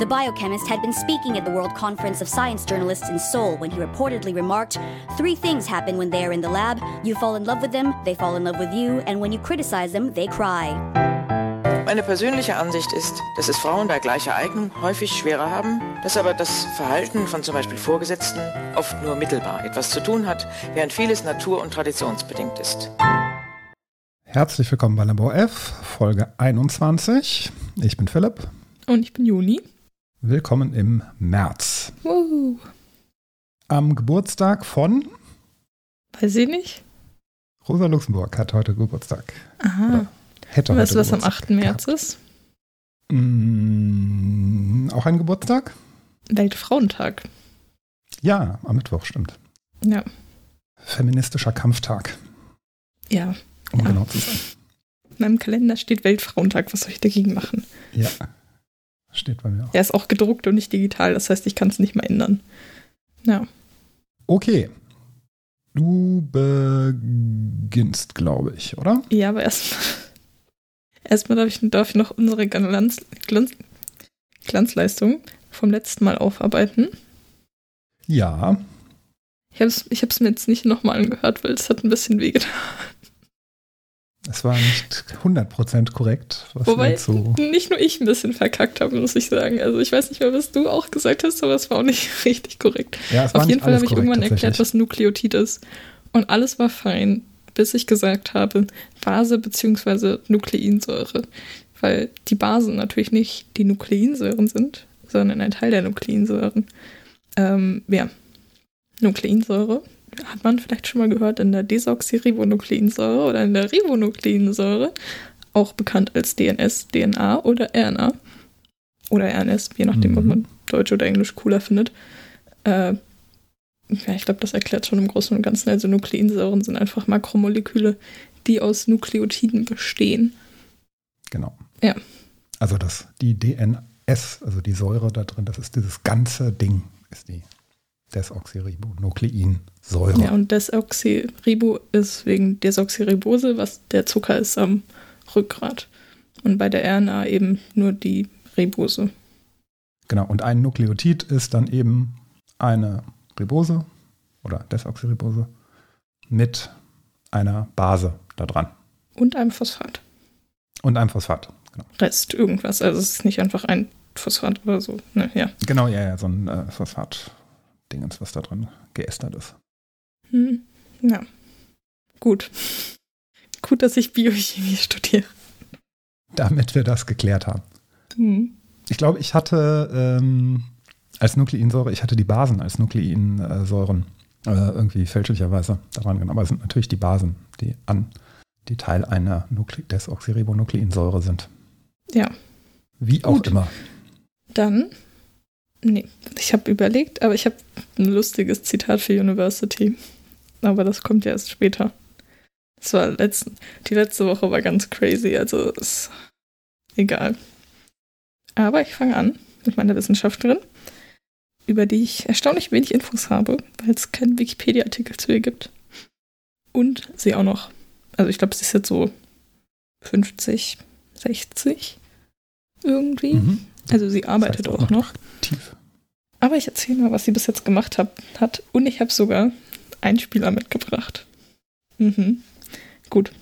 The biochemist had been speaking at the World Conference of Science Journalists in Seoul when he reportedly remarked Three things happen when they are in the lab you fall in love with them, they fall in love with you, and when you criticize them, they cry. Meine persönliche Ansicht ist, dass es Frauen bei gleicher Eignung häufig schwerer haben, dass aber das Verhalten von zum Beispiel Vorgesetzten oft nur mittelbar etwas zu tun hat, während vieles natur- und traditionsbedingt ist. Herzlich willkommen bei Labor F, Folge 21. Ich bin Philipp. Und ich bin Juni. Willkommen im März. Woohoo. Am Geburtstag von Weiß ich nicht. Rosa Luxemburg hat heute Geburtstag. Aha. Oder hätte Weißt du, was am Geburtstag 8. März gehabt. ist? Mm, auch ein Geburtstag? Weltfrauentag. Ja, am Mittwoch, stimmt. Ja. Feministischer Kampftag, Ja. um Ja. genau zu sein. In meinem Kalender steht Weltfrauentag. Was soll ich dagegen machen? Ja. Steht bei mir auch. Er ist auch gedruckt und nicht digital. Das heißt, ich kann es nicht mehr ändern. Ja. Okay. Du beginnst, glaube ich, oder? Ja, aber erstmal. Erstmal darf ich, darf ich noch unsere Glanz, Glanz, Glanzleistung vom letzten Mal aufarbeiten. Ja. Ich habe es ich hab's mir jetzt nicht nochmal angehört, weil es hat ein bisschen wehgetan. Es war nicht 100% korrekt, was Wobei so. nicht nur ich ein bisschen verkackt habe, muss ich sagen. Also ich weiß nicht mehr, was du auch gesagt hast, aber es war auch nicht richtig korrekt. Ja, es Auf jeden Fall habe ich korrekt, irgendwann erklärt, was Nukleotid ist. Und alles war fein, bis ich gesagt habe, Base bzw. Nukleinsäure. Weil die Basen natürlich nicht die Nukleinsäuren sind, sondern ein Teil der Nukleinsäuren. Ähm, ja, Nukleinsäure hat man vielleicht schon mal gehört in der Desoxyribonukleinsäure oder in der Ribonukleinsäure, auch bekannt als DNS, DNA oder RNA. Oder RNS, je nachdem, Mhm. ob man Deutsch oder Englisch cooler findet. Äh, ja, ich glaube, das erklärt schon im Großen und Ganzen. Also Nukleinsäuren sind einfach Makromoleküle, die aus Nukleotiden bestehen. Genau. Ja. Also das, die DNS, also die Säure da drin, das ist dieses ganze Ding, ist die Desoxyribonukleinsäure. Ja, und Desoxyribo ist wegen Desoxyribose, was der Zucker ist am Rückgrat. Und bei der RNA eben nur die Ribose. Genau, und ein Nukleotid ist dann eben eine Ribose oder Desoxyribose mit einer Base da dran Und einem Phosphat. und einem Phosphat. Genau, Rest irgendwas. Also es ist nicht einfach ein Phosphat oder so. Ne, ja. genau ja, ja, so ein äh, Phosphat-Dingens, was da drin geästert ist. Hm. Ja. Gut. Gut, dass ich Biochemie studiere. Damit wir das geklärt haben. Hm. Ich glaube, ich hatte ähm, als Nukleinsäure, ich hatte die Basen als Nukleinsäuren äh, irgendwie fälschlicherweise daran genommen. Aber es sind natürlich die Basen, die an die Teil einer Nukle Desoxyribonukleinsäure sind. Ja. Wie auch Gut. immer. Dann. Nee, ich habe überlegt, aber ich habe ein lustiges Zitat für University. Aber das kommt ja erst später. Das war letzten, die letzte Woche war ganz crazy, also ist egal. Aber ich fange an mit meiner Wissenschaftlerin, über die ich erstaunlich wenig Infos habe, weil es keinen Wikipedia-Artikel zu ihr gibt. Und sie auch noch, also ich glaube, sie ist jetzt so 50, 60 irgendwie. Mhm. Also sie arbeitet Das heißt auch noch. Tief. Aber ich erzähle mal, was sie bis jetzt gemacht hat. hat. Und ich habe sogar einen Spieler mitgebracht. Mhm. Gut.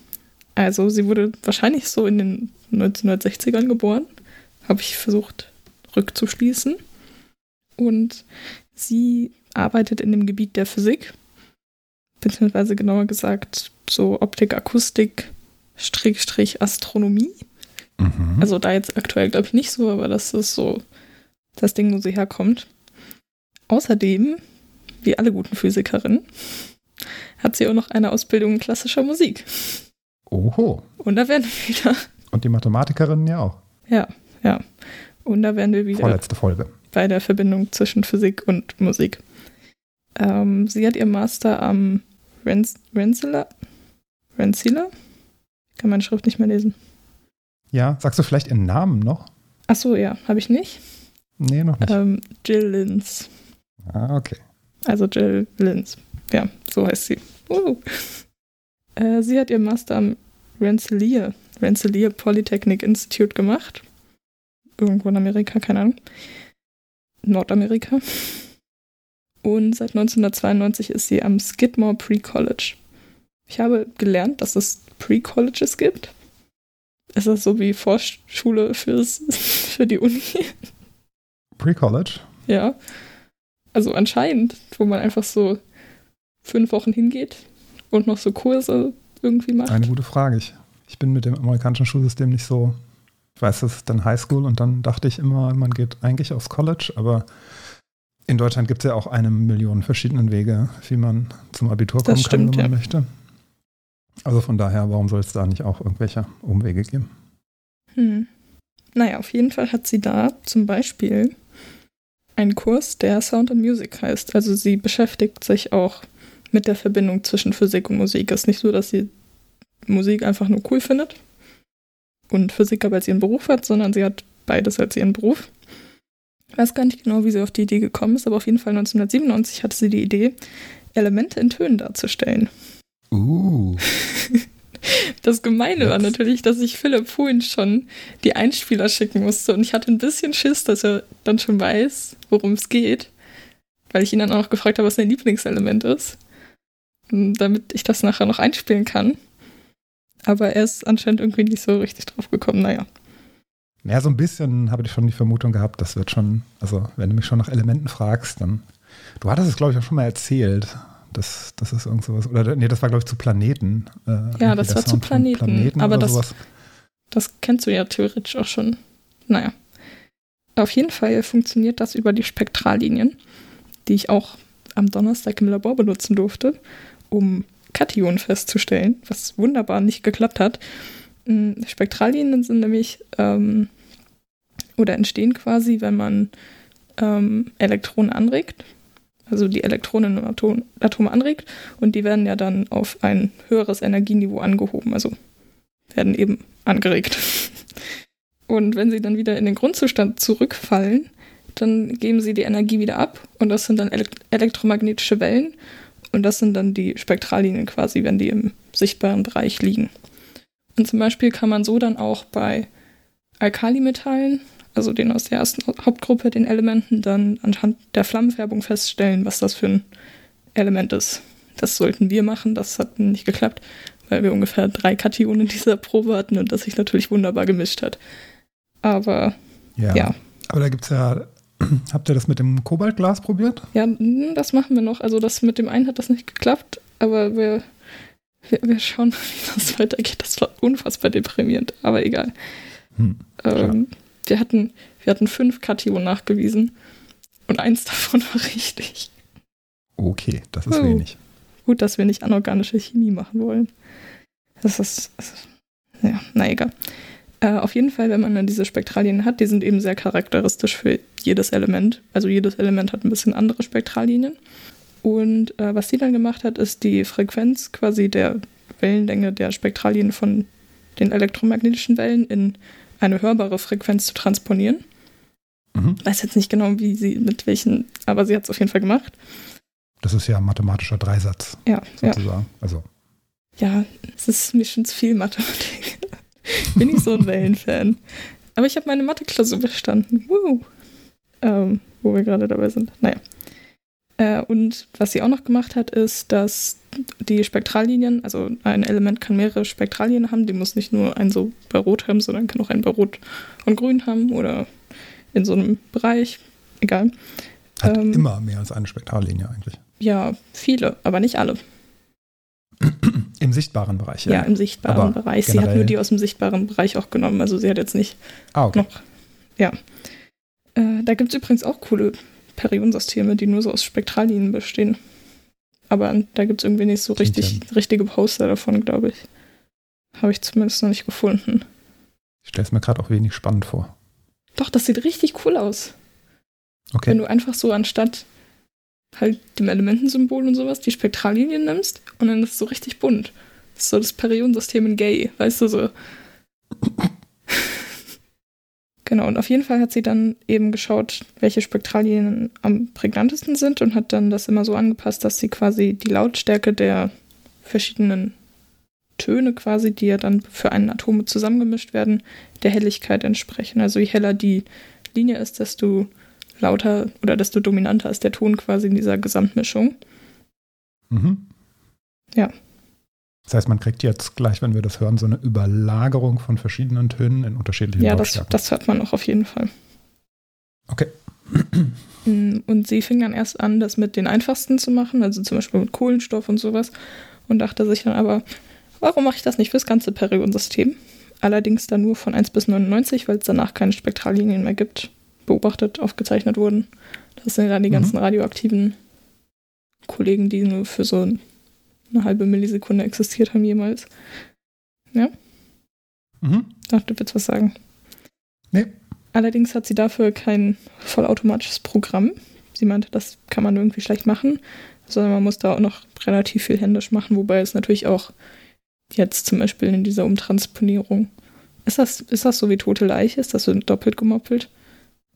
Also sie wurde wahrscheinlich so in den 1960ern geboren. Habe ich versucht rückzuschließen. Und sie arbeitet in dem Gebiet der Physik. Beziehungsweise genauer gesagt so Optik, Akustik, Strich, Strich, Astronomie. Mhm. Also da jetzt aktuell glaube ich nicht so, aber das ist so das Ding, wo sie herkommt. Außerdem, wie alle guten Physikerinnen, hat sie auch noch eine Ausbildung in klassischer Musik. Oho. Und da werden wir wieder, Und die Mathematikerinnen ja auch. ja, ja. Und da werden wir wieder Vorletzte Folge. bei der Verbindung zwischen Physik und Musik. Ähm, sie hat ihr Master am Rensselaer, Rensselaer kann meine Schrift nicht mehr lesen. Ja, sagst du vielleicht ihren Namen noch? Ach so, ja, habe ich nicht. Nee, noch nicht. Ähm, Jill Lins. Ah, okay. Also Jill Lins. Ja, so heißt sie. Uh. Äh, sie hat ihr Master am Rensselaer, Rensselaer Polytechnic Institute gemacht. Irgendwo in Amerika, keine Ahnung. Nordamerika. Und seit 1992 ist sie am Skidmore Pre-College. Ich habe gelernt, dass es Pre-Colleges gibt. Ist das so wie Vorschule fürs, für die Uni? Pre-College? Ja. Also anscheinend, wo man einfach so fünf Wochen hingeht und noch so Kurse irgendwie macht. Eine gute Frage. Ich, ich bin mit dem amerikanischen Schulsystem nicht so. Ich weiß, das ist dann Highschool und dann dachte ich immer, man geht eigentlich aufs College, aber in Deutschland gibt es ja auch eine Million verschiedenen Wege, wie man zum Abitur kommen Das stimmt, kann, wenn man ja. möchte. Also von daher, warum soll es da nicht auch irgendwelche Umwege geben? Hm. Naja, auf jeden Fall hat sie da zum Beispiel einen Kurs, der Sound and Music heißt. Also sie beschäftigt sich auch mit der Verbindung zwischen Physik und Musik. Es ist nicht so, dass sie Musik einfach nur cool findet und Physik aber als ihren Beruf hat, sondern sie hat beides als ihren Beruf. Ich weiß gar nicht genau, wie sie auf die Idee gekommen ist, aber auf jeden Fall 1997 hatte sie die Idee, Elemente in Tönen darzustellen. Uh. Das Gemeine war natürlich, dass ich Philipp vorhin schon die Einspieler schicken musste und ich hatte ein bisschen Schiss, dass er dann schon weiß, worum es geht, weil ich ihn dann auch noch gefragt habe, was sein Lieblingselement ist, m, damit ich das nachher noch einspielen kann. Aber er ist anscheinend irgendwie nicht so richtig drauf gekommen. Naja, Ja, so ein bisschen habe ich schon die Vermutung gehabt, das wird schon, also wenn du mich schon nach Elementen fragst, dann. Du hattest es, glaube ich, auch schon mal erzählt. Das, das ist irgend sowas. Oder nee, das war, glaube ich, zu Planeten. Äh, irgendwie das war zu von Planeten, aber das- sowas. das kennst du ja theoretisch auch schon. Naja. Auf jeden Fall funktioniert das über die Spektrallinien, die ich auch am Donnerstag im Labor benutzen durfte, um Kationen festzustellen, was wunderbar nicht geklappt hat. Mm, Spektrallinien sind nämlich ähm, oder entstehen quasi, wenn man ähm, Elektronen anregt, also die Elektronen im Atom, Atom anregt und die werden ja dann auf ein höheres Energieniveau angehoben, also werden eben angeregt. Und wenn sie dann wieder in den Grundzustand zurückfallen, dann geben sie die Energie wieder ab und das sind dann elek elektromagnetische Wellen und das sind dann die Spektrallinien quasi, wenn die im sichtbaren Bereich liegen. Und zum Beispiel kann man so dann auch bei Alkalimetallen, also den aus der ersten Hauptgruppe, den Elementen, dann anhand der Flammenfärbung feststellen, was das für ein Element ist. Das sollten wir machen, das hat nicht geklappt, weil wir ungefähr drei Kationen in dieser Probe hatten und das sich natürlich wunderbar gemischt hat. Aber Ja. ja. Aber da gibt es ja, habt ihr das mit dem Kobaltglas probiert? Ja, mm, das machen wir noch. Also das mit dem einen hat das nicht geklappt, aber wir, wir, wir schauen wie das weitergeht. Das war unfassbar deprimierend, aber egal. Hm. Ähm, wir, hatten, wir hatten fünf Kationen nachgewiesen und eins davon war richtig. Okay, das ist Oh. wenig. Gut, dass wir nicht anorganische Chemie machen wollen. Das ist, das ist ja, na egal. Äh, auf jeden Fall, wenn man dann diese Spektrallinien hat, die sind eben sehr charakteristisch für jedes Element. Also jedes Element hat ein bisschen andere Spektrallinien. Und äh, was sie dann gemacht hat, ist die Frequenz quasi der Wellenlänge der Spektrallinien von den elektromagnetischen Wellen in eine hörbare Frequenz zu transponieren. Mhm. Weiß jetzt nicht genau, wie sie, mit welchen, aber sie hat es auf jeden Fall gemacht. Das ist ja ein mathematischer Dreisatz Ja, ja. sozusagen. Also Ja, es ist mir schon zu viel Mathematik. Bin ich so ein Wellenfan. Aber ich habe meine Mathe-Klausur bestanden. Woo. Ähm, wo wir gerade dabei sind. Naja. Äh, und was sie auch noch gemacht hat, ist, dass die Spektrallinien, also ein Element kann mehrere Spektrallinien haben, die muss nicht nur einen so bei Rot haben, sondern kann auch einen bei Rot und Grün haben oder in so einem Bereich. Egal. hat Ähm, immer mehr als eine Spektrallinie eigentlich. Ja, viele, aber nicht alle. Im sichtbaren Bereich, Ja, ja. im sichtbaren Aber Bereich. Sie hat nur die aus dem sichtbaren Bereich auch genommen. Also sie hat jetzt nicht ah, okay. noch. Ja. Äh, da gibt es übrigens auch coole Periodensysteme, die nur so aus Spektrallinien bestehen. Aber da gibt es irgendwie nicht so richtig, richtige Poster davon, glaube ich. Habe ich zumindest noch nicht gefunden. Ich stelle es mir gerade auch wenig spannend vor. Doch, das sieht richtig cool aus. Okay. Wenn du einfach so anstatt halt dem Elementensymbol und sowas die Spektrallinien nimmst und dann ist es so richtig bunt. Das ist so das Periodensystem in Gay, weißt du so. Genau, und auf jeden Fall hat sie dann eben geschaut, welche Spektrallinien am prägnantesten sind und hat dann das immer so angepasst, dass sie quasi die Lautstärke der verschiedenen Töne quasi, die ja dann für einen Atome zusammengemischt werden, der Helligkeit entsprechen. Also je heller die Linie ist, desto lauter oder desto dominanter ist der Ton quasi in dieser Gesamtmischung. Mhm. Ja. Das heißt, man kriegt jetzt gleich, wenn wir das hören, so eine Überlagerung von verschiedenen Tönen in unterschiedlichen Ja, das, das hört man auch auf jeden Fall. Okay. Mm, Und sie fing dann erst an, das mit den einfachsten zu machen, also zum Beispiel mit Kohlenstoff und sowas. Und dachte sich dann aber, warum mache ich das nicht fürs ganze Periodensystem? Allerdings dann nur von 1 bis 99, weil es danach keine Spektrallinien mehr gibt, beobachtet, aufgezeichnet wurden. Das sind dann die Mhm. ganzen radioaktiven Kollegen, die nur für so eine halbe Millisekunde existiert haben jemals. Mhm. Dachte, du willst was sagen. Nee. Allerdings hat sie dafür kein vollautomatisches Programm. Sie meinte, das kann man irgendwie schlecht machen, sondern man muss da auch noch relativ viel händisch machen, wobei es natürlich auch jetzt zum Beispiel in dieser Umtransponierung. Ist das, ist das so wie tote Leiche? Ist das so doppelt gemoppelt,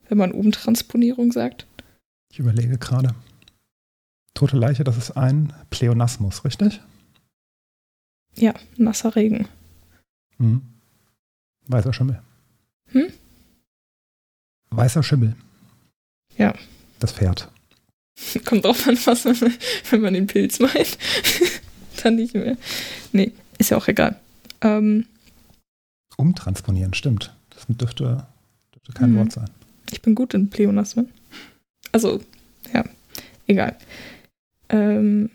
wenn man Umtransponierung sagt? Ich überlege gerade. Tote Leiche, das ist ein Pleonasmus, richtig? Ja, nasser Regen. Mhm. Weißer Schimmel. Hm? Weißer Schimmel. Ja. Das Pferd. Kommt drauf an, was man, wenn man den Pilz meint. Dann nicht mehr. Nee, ist ja auch egal. Ähm, Umtransponieren, stimmt. Das dürfte, dürfte kein Mhm. Wort sein. Ich bin gut in Pleonasmen. Also, ja, egal. Ähm,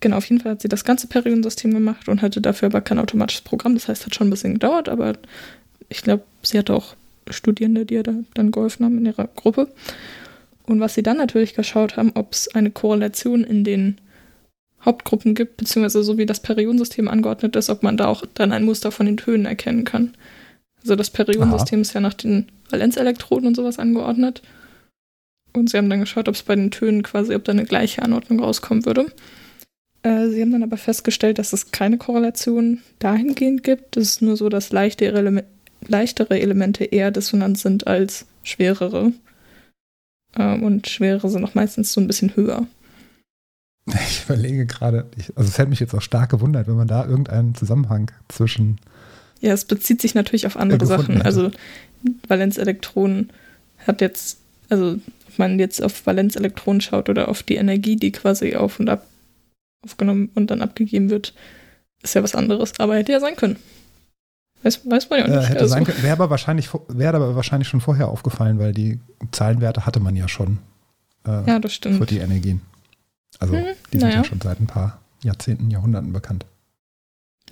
genau, auf jeden Fall hat sie das ganze Periodensystem gemacht und hatte dafür aber kein automatisches Programm. Das heißt, hat schon ein bisschen gedauert, aber ich glaube, sie hatte auch Studierende, die ihr da dann geholfen haben in ihrer Gruppe. Und was sie dann natürlich geschaut haben, ob es eine Korrelation in den Hauptgruppen gibt, beziehungsweise so wie das Periodensystem angeordnet ist, ob man da auch dann ein Muster von den Tönen erkennen kann. Also das Periodensystem ist ja nach den Valenzelektroden und sowas angeordnet. Und sie haben dann geschaut, ob es bei den Tönen quasi, ob da eine gleiche Anordnung rauskommen würde. Äh, sie haben dann aber festgestellt, dass es keine Korrelation dahingehend gibt. Es ist nur so, dass leichtere, Eleme leichtere Elemente eher dissonant sind als schwerere. Ähm, und schwerere sind auch meistens so ein bisschen höher. Ich überlege gerade, also es hätte mich jetzt auch stark gewundert, wenn man da irgendeinen Zusammenhang zwischen. Ja, es bezieht sich natürlich auf andere gefunden Sachen. hätte. Also Valenzelektronen hat jetzt, also ob man jetzt auf Valenzelektronen schaut oder auf die Energie, die quasi auf und ab aufgenommen und dann abgegeben wird, ist ja was anderes. Aber hätte ja sein können. Weiß, weiß man ja Äh, nicht. hätte also, sein können, wäre aber, wahrscheinlich, wäre aber wahrscheinlich schon vorher aufgefallen, weil die Zahlenwerte hatte man ja schon äh, ja, das für stimmt. die Energien. Also Hm, die sind naja. ja schon seit ein paar Jahrzehnten, Jahrhunderten bekannt.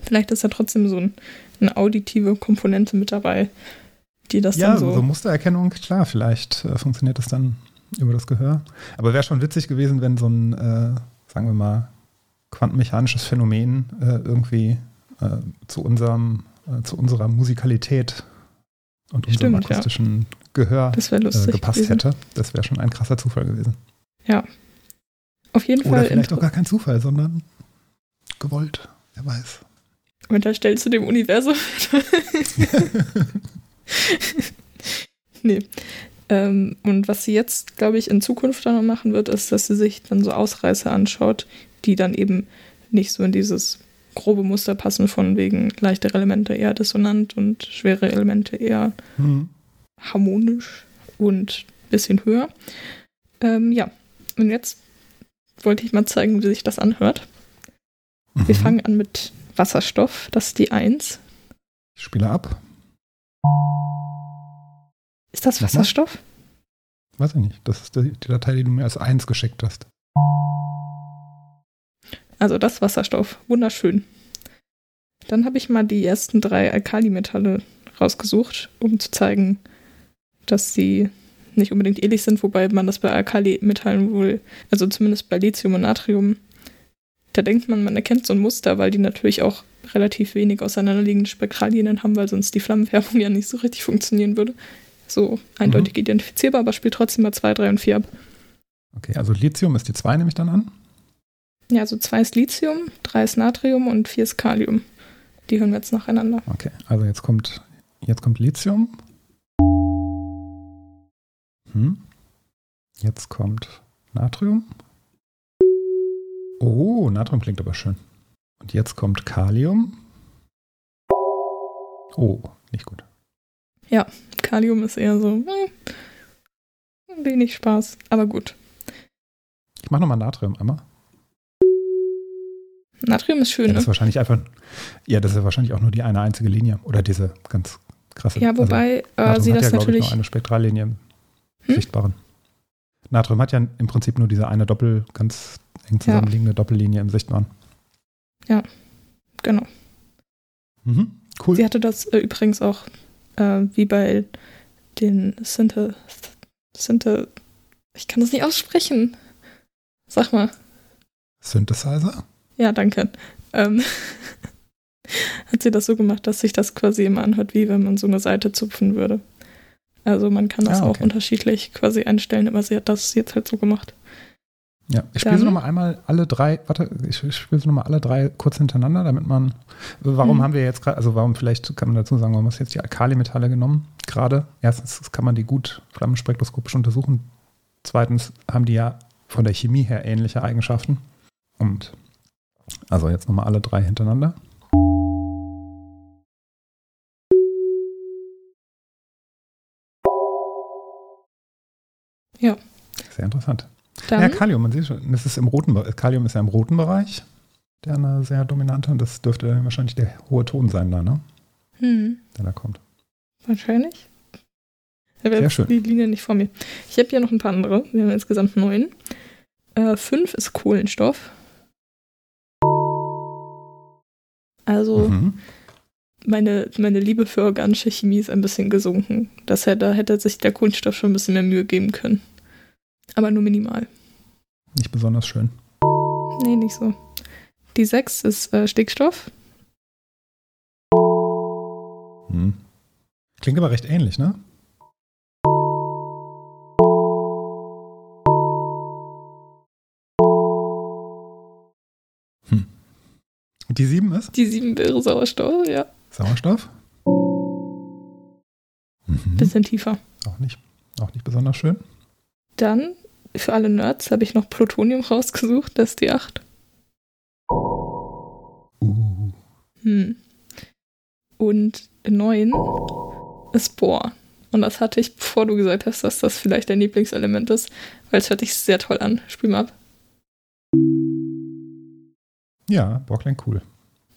Vielleicht ist ja trotzdem so ein, eine auditive Komponente mit dabei, die das Ja, dann so, so. Mustererkennung, klar, vielleicht äh, funktioniert das dann über das Gehör. Aber wäre schon witzig gewesen, wenn so ein, äh, sagen wir mal, quantenmechanisches Phänomen äh, irgendwie äh, zu unserem, äh, zu unserer Musikalität und unserem Stimmt, ja. akustischen Gehör wäre lustig. äh, gepasst gewesen. hätte. Das wäre schon ein krasser Zufall gewesen. Auf jeden Oder Fall. vielleicht auch gar kein Zufall, sondern gewollt. Wer weiß. Unterstellst du dem Universum? nee. Ähm, und was sie jetzt, glaube ich, in Zukunft dann noch machen wird, ist, dass sie sich dann so Ausreißer anschaut, die dann eben nicht so in dieses grobe Muster passen, von wegen leichtere Elemente eher dissonant und schwere Elemente eher Hm. harmonisch und ein bisschen höher. Ähm, ja, und jetzt wollte ich mal zeigen, wie sich das anhört. Wir Mhm. fangen an mit Wasserstoff, das ist die 1. Ich spiele ab. Ist das? Wasserstoff? Weiß ich nicht. Das ist die, die Datei, die du mir als eins geschickt hast. Also das Wasserstoff, wunderschön. Dann habe ich mal die ersten drei Alkalimetalle rausgesucht, um zu zeigen, dass sie nicht unbedingt ähnlich sind, wobei man das bei Alkalimetallen wohl, also zumindest bei Lithium und Natrium, da denkt man, man erkennt so ein Muster, weil die natürlich auch relativ wenig auseinanderliegende Spektrallinien haben, weil sonst die Flammenfärbung ja nicht so richtig funktionieren würde. So eindeutig identifizierbar, aber spielt trotzdem mal 2, 3 und 4 ab. Okay, also Lithium ist die 2, nehme ich dann an. Ja, also zwei ist Lithium, drei ist Natrium und vier ist Kalium. Die hören wir jetzt nacheinander. Okay, also jetzt kommt, jetzt kommt Lithium. Hm. Jetzt kommt Natrium. Oh, Natrium klingt aber schön. Und jetzt kommt Kalium. Oh, nicht gut. Kalium ist eher so hm, wenig Spaß, aber gut. Ich mache nochmal Natrium einmal. Natrium ist schön, Ja, das ist ne? wahrscheinlich einfach, ja, das ist ja wahrscheinlich auch nur die eine einzige Linie. Oder diese ganz krasse. Ja, wobei also, äh, sie hat das ja, glaub ich, natürlich. nur eine Spektrallinie im Hm? sichtbaren. Natrium hat ja im Prinzip nur diese eine Doppel, ganz eng zusammenliegende Doppellinie im sichtbaren. Genau. Mhm. Cool. Sie hatte das äh, übrigens auch äh, wie bei den Synth. Synth. Ich kann das nicht aussprechen. Sag mal. Synthesizer? Ja, danke. Ähm, hat sie das so gemacht, dass sich das quasi immer anhört, wie wenn man so eine Seite zupfen würde. Also man kann das Ah, auch okay. unterschiedlich quasi einstellen, aber sie hat das jetzt halt so gemacht. Ja, ich spiele sie nochmal einmal alle drei, warte, ich spiele sie nochmal alle drei kurz hintereinander, damit man, warum Mhm. haben wir jetzt gerade, also warum vielleicht kann man dazu sagen, warum hast du jetzt die Alkalimetalle genommen? Gerade, erstens kann man die gut flammenspektroskopisch untersuchen. Zweitens haben die ja von der Chemie her ähnliche Eigenschaften. Und also jetzt nochmal alle drei hintereinander. Ja. Sehr interessant. Dann, Ja, Kalium, man sieht schon, das ist im roten. Kalium ist ja im roten Bereich, der eine sehr dominante, und das dürfte wahrscheinlich der hohe Ton sein da, ne? hm, Der da kommt. wahrscheinlich. Ich habe Sehr schön. die Linie nicht vor mir. Ich habe hier noch ein paar andere. Wir haben insgesamt neun. Äh, fünf ist Kohlenstoff. Also Mhm. meine, meine Liebe für organische Chemie ist ein bisschen gesunken. Das hätte, da hätte sich der Kohlenstoff schon ein bisschen mehr Mühe geben können. Aber nur minimal. Nicht besonders schön. Nee, nicht so. Die sechs ist äh, Stickstoff. Mhm. Klingt aber recht ähnlich, ne? Hm. Und die sieben ist Die sieben wäre Sauerstoff, ja. Sauerstoff. Mhm. Bisschen tiefer. Auch nicht, auch nicht besonders schön. Dann, für alle Nerds, habe ich noch Plutonium rausgesucht. Das ist die acht. Uh. Hm. Und neun ist Bohr. Und das hatte ich, bevor du gesagt hast, dass das vielleicht dein Lieblingselement ist, weil es hört sich sehr toll an. Spiel mal ab. Ja, Bohr klingt cool.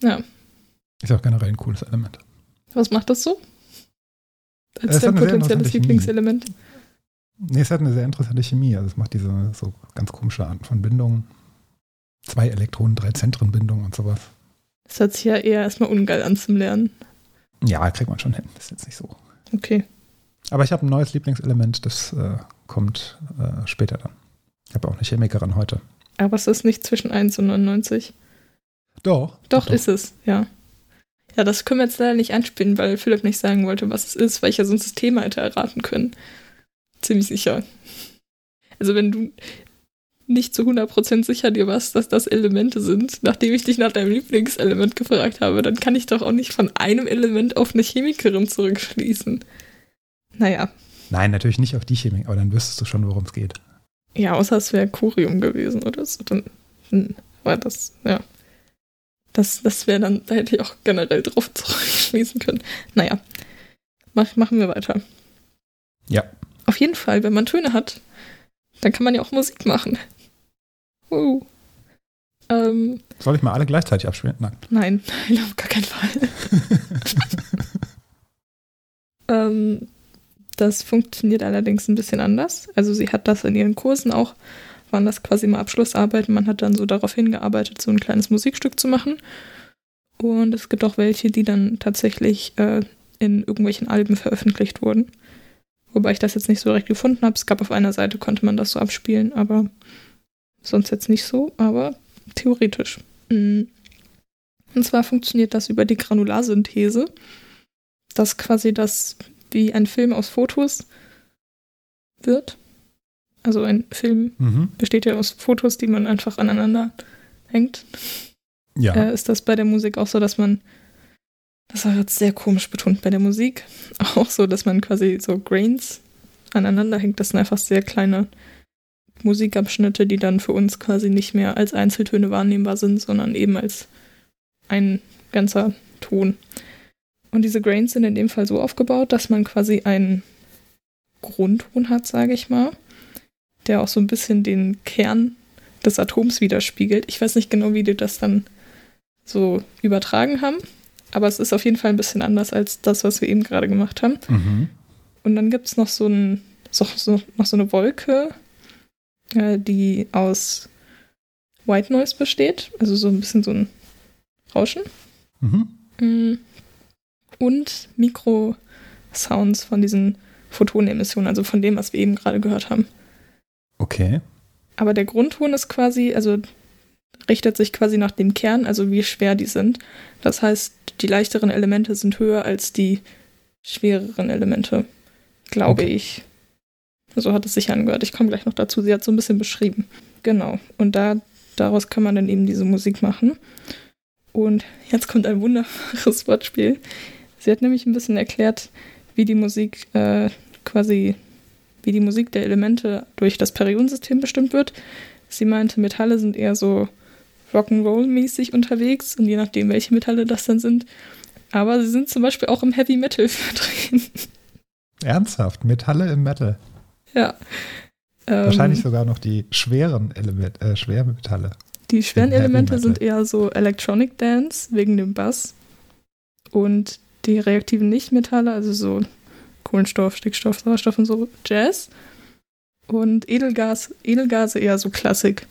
Ja. Ist auch generell ein cooles Element. Was macht das so? Als Es dein potenzielles interessante Chemie. Nee, es hat eine sehr interessante Chemie. Also es macht diese so ganz komische Arten von Bindungen. Zwei Elektronen, drei Zentrenbindungen und sowas. Das hört sich ja eher erstmal ungeil an zum Lernen. Ja, kriegt man schon hin. Das ist jetzt nicht so. Okay. Aber ich habe ein neues Lieblingselement, das äh, kommt äh, später dann. Ich habe auch eine Chemikerin heute. Aber es ist nicht zwischen 1 und 99. Doch. Doch, ist es, ja. Ja, das können wir jetzt leider nicht anspielen, weil Philipp nicht sagen wollte, was es ist, weil ich ja sonst das Thema hätte erraten können. Ziemlich sicher. Also wenn du nicht zu 100% sicher dir warst, dass das Elemente sind, nachdem ich dich nach deinem Lieblingselement gefragt habe, dann kann ich doch auch nicht von einem Element auf eine Chemikerin zurückschließen. Naja, Nein, natürlich nicht auf die Chemik, aber dann wüsstest du schon, worum es geht. ja, außer es wäre Corium gewesen oder so, dann hm, war das, ja. Das, das wäre dann, da hätte ich auch generell drauf zurückschließen können. Naja, mach, machen wir weiter. Ja. Auf jeden Fall, wenn man Töne hat, dann kann man ja auch Musik machen. Uh. Ähm, Soll ich mal alle gleichzeitig abspielen? Nein. nein, nein, auf gar keinen Fall. ähm, das funktioniert allerdings ein bisschen anders. Also sie hat das in ihren Kursen auch, waren das quasi mal Abschlussarbeiten. Man hat dann so darauf hingearbeitet, so ein kleines Musikstück zu machen. Und es gibt auch welche, die dann tatsächlich äh, in irgendwelchen Alben veröffentlicht wurden. Wobei ich das jetzt nicht so recht gefunden habe. Es gab auf einer Seite, konnte man das so abspielen, aber sonst jetzt nicht so, aber theoretisch. Mm. Und zwar funktioniert das über die Granularsynthese. Das quasi das, wie ein Film aus Fotos wird. Also ein Film Mhm. besteht ja aus Fotos, die man einfach aneinander hängt, Ja. äh, ist das bei der Musik auch so, dass man, das war jetzt sehr komisch betont, bei der Musik auch so, dass man quasi so Grains aneinander hängt. Das sind einfach sehr kleine Musikabschnitte, die dann für uns quasi nicht mehr als Einzeltöne wahrnehmbar sind, sondern eben als ein ganzer Ton. Und diese Grains sind in dem Fall so aufgebaut, dass man quasi einen Grundton hat, sage ich mal, der auch so ein bisschen den Kern des Atoms widerspiegelt. Ich weiß nicht genau, wie die das dann so übertragen haben, aber es ist auf jeden Fall ein bisschen anders als das, was wir eben gerade gemacht haben. Mhm. Und dann gibt es noch so, ein, so, so, noch so eine Wolke, äh, die aus White Noise besteht, also so ein bisschen so ein Rauschen. Mhm. Mm. Und Mikrosounds von diesen Photonenemissionen, also von dem, was wir eben gerade gehört haben. Okay. Aber der Grundton ist quasi, also richtet sich quasi nach dem Kern, also wie schwer die sind. Das heißt, die leichteren Elemente sind höher als die schwereren Elemente, glaube Okay. ich. So hat es sich angehört. Ich komme gleich noch dazu. Sie hat so ein bisschen beschrieben. Genau. Und da, daraus kann man dann eben diese Musik machen. Und jetzt kommt ein wunderbares Wortspiel. Sie hat nämlich ein bisschen erklärt, wie die Musik äh, quasi, wie die Musik der Elemente durch das Periodensystem bestimmt wird. Sie meinte, Metalle sind eher so Rock'n'Roll-mäßig unterwegs und je nachdem, welche Metalle das dann sind. Aber sie sind zum Beispiel auch im Heavy Metal vertreten. Ernsthaft. Metalle im Metal. ja. Ähm, Wahrscheinlich sogar noch die schweren Element, äh, Schwermetalle. Die schweren Elemente sind eher so Electronic Dance wegen dem Bass. Und die reaktiven Nichtmetalle, also so Kohlenstoff, Stickstoff, Sauerstoff und so, Jazz. Und Edelgas, Edelgase eher so Klassik.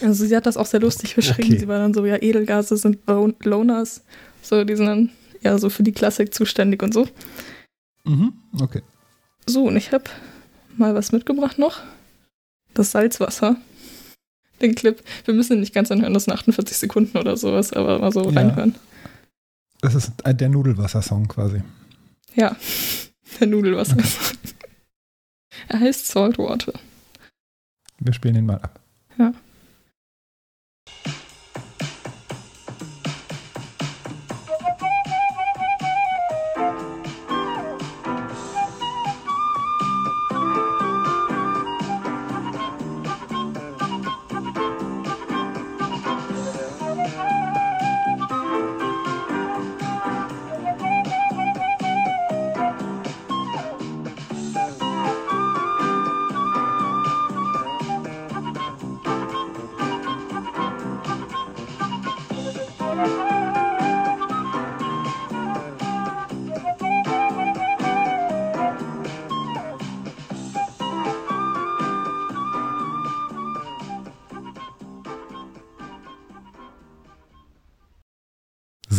Also sie hat das auch sehr lustig beschrieben. Okay. Sie war dann so, ja, Edelgase sind Lon- Loners. So, die sind dann eher so für die Klassik zuständig und so. Mhm. Okay. So, und ich habe mal was mitgebracht noch. Das Salzwasser. Den Clip. Wir müssen ihn nicht ganz anhören, das sind 48 Sekunden oder sowas, aber mal so Ja. reinhören. Das ist der Nudelwasser-Song quasi. Ja, der Nudelwasser. er heißt Saltwater. Wir spielen ihn mal ab. Ja.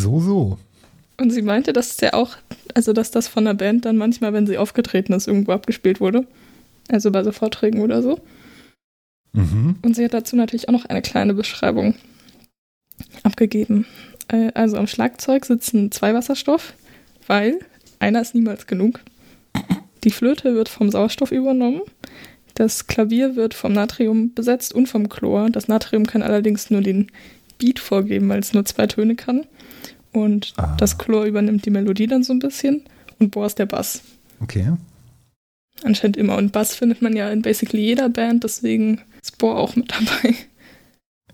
So, so. Und sie meinte, dass der auch, also dass das von der Band dann manchmal, wenn sie aufgetreten ist, irgendwo abgespielt wurde. Also bei so Vorträgen oder so. Mhm. Und sie hat dazu natürlich auch noch eine kleine Beschreibung abgegeben. Äh, Also am Schlagzeug sitzen zwei Wasserstoff, weil einer ist niemals genug. Die Flöte wird vom Sauerstoff übernommen. Das Klavier wird vom Natrium besetzt und vom Chlor. Das Natrium kann allerdings nur den Beat vorgeben, weil es nur zwei Töne kann. Und Ah. das Chlor übernimmt die Melodie dann so ein bisschen. Und Bohr ist der Bass. Okay. Anscheinend immer. Und Bass findet man ja in basically jeder Band, deswegen ist Bohr auch mit dabei.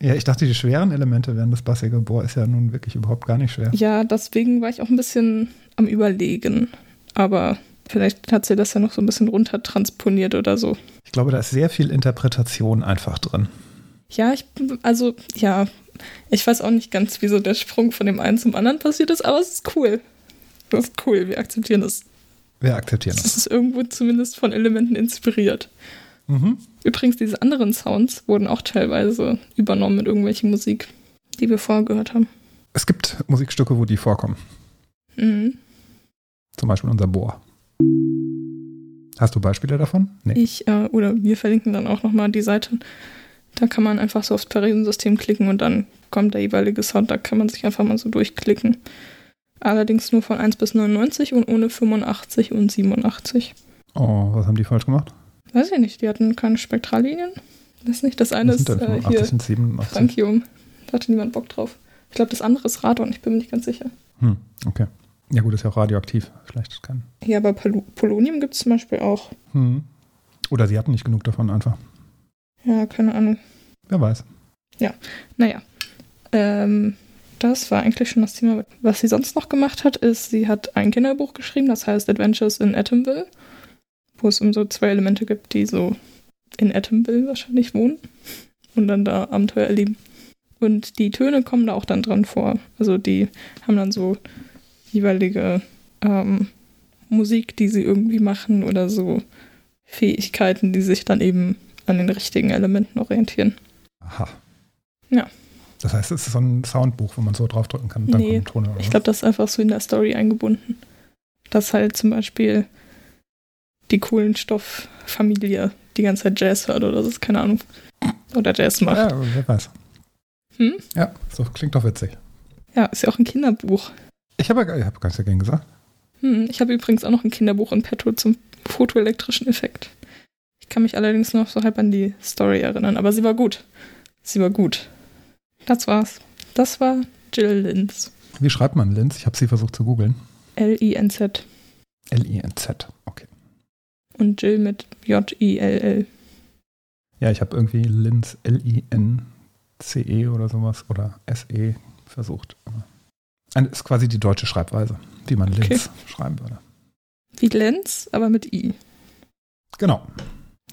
Ja, ich dachte, die schweren Elemente wären das bassige. Boah, ist ja nun wirklich überhaupt gar nicht schwer. Ja, deswegen war ich auch ein bisschen am Überlegen. Aber vielleicht hat sie das ja noch so ein bisschen runtertransponiert oder so. Ich glaube, da ist sehr viel Interpretation einfach drin. Ja, ich, also, ja, ich weiß auch nicht ganz, wieso der Sprung von dem einen zum anderen passiert ist, aber es ist cool. Das ist cool, wir akzeptieren das. Wir akzeptieren Es das. ist irgendwo zumindest von Elementen inspiriert. Mhm. Übrigens, diese anderen Sounds wurden auch teilweise übernommen mit irgendwelcher Musik, die wir vorher gehört haben. Es gibt Musikstücke, wo die vorkommen. Mhm. Zum Beispiel unser Bohr. Hast du Beispiele davon? Nee. Ich, äh, oder wir verlinken dann auch nochmal die Seite. Da kann man einfach so aufs Periodensystem klicken und dann kommt der jeweilige Sound. Da kann man sich einfach mal so durchklicken. Allerdings nur von 1 bis 99 und ohne 85 und 87. Oh, was haben die falsch gemacht? Weiß ich nicht, die hatten keine Spektrallinien. Das ist nicht das eine Was ist äh, hier 85 und 87? Frankium. Da hatte niemand Bock drauf. Ich glaube, das andere ist Radon, ich bin mir nicht ganz sicher. Hm, okay. Ja gut, ist ja auch radioaktiv. Vielleicht kann. Ja, aber Pol Polonium gibt es zum Beispiel auch. Hm. Oder sie hatten nicht genug davon einfach. Ja, keine Ahnung. Wer weiß. Naja. Ähm, das war eigentlich schon das Thema. Was sie sonst noch gemacht hat, ist, sie hat ein Kinderbuch geschrieben, das heißt Adventures in Atomville, wo es um so zwei Elemente gibt, die so in Atomville wahrscheinlich wohnen und dann da Abenteuer erleben. Und die Töne kommen da auch dann dran vor. Also die haben dann so jeweilige ähm, Musik, die sie irgendwie machen oder so Fähigkeiten, die sich dann eben an den richtigen Elementen orientieren. Aha. Ja. Das heißt, es ist so ein Soundbuch, wo man so draufdrücken kann. Dann Nee, oder Ich glaube, das ist einfach so in der Story eingebunden. Dass halt zum Beispiel die Kohlenstofffamilie die ganze Zeit Jazz hört oder so, keine Ahnung. Oder Jazz macht. Ja, wer weiß. Hm? Ja, so klingt doch witzig. Ja, ist ja auch ein Kinderbuch. Ich habe ja ich hab gar nichts dagegen gesagt. Hm, ich habe übrigens auch noch ein Kinderbuch in petto zum fotoelektrischen Effekt. Ich kann mich allerdings noch so halb an die Story erinnern, aber sie war gut. Sie war gut. Das war's. Das war Jill Linz. Wie schreibt man Linz? Ich habe sie versucht zu googeln. L-I-N-Z. L-I-N-Z. Okay. Und Jill mit J-I-L-L. Ja, ich habe irgendwie Linz L-I-N-C-E oder sowas oder S-E versucht. Ein- ist quasi die deutsche Schreibweise, wie man Okay. Linz schreiben würde. Wie Lenz, aber mit I. Genau.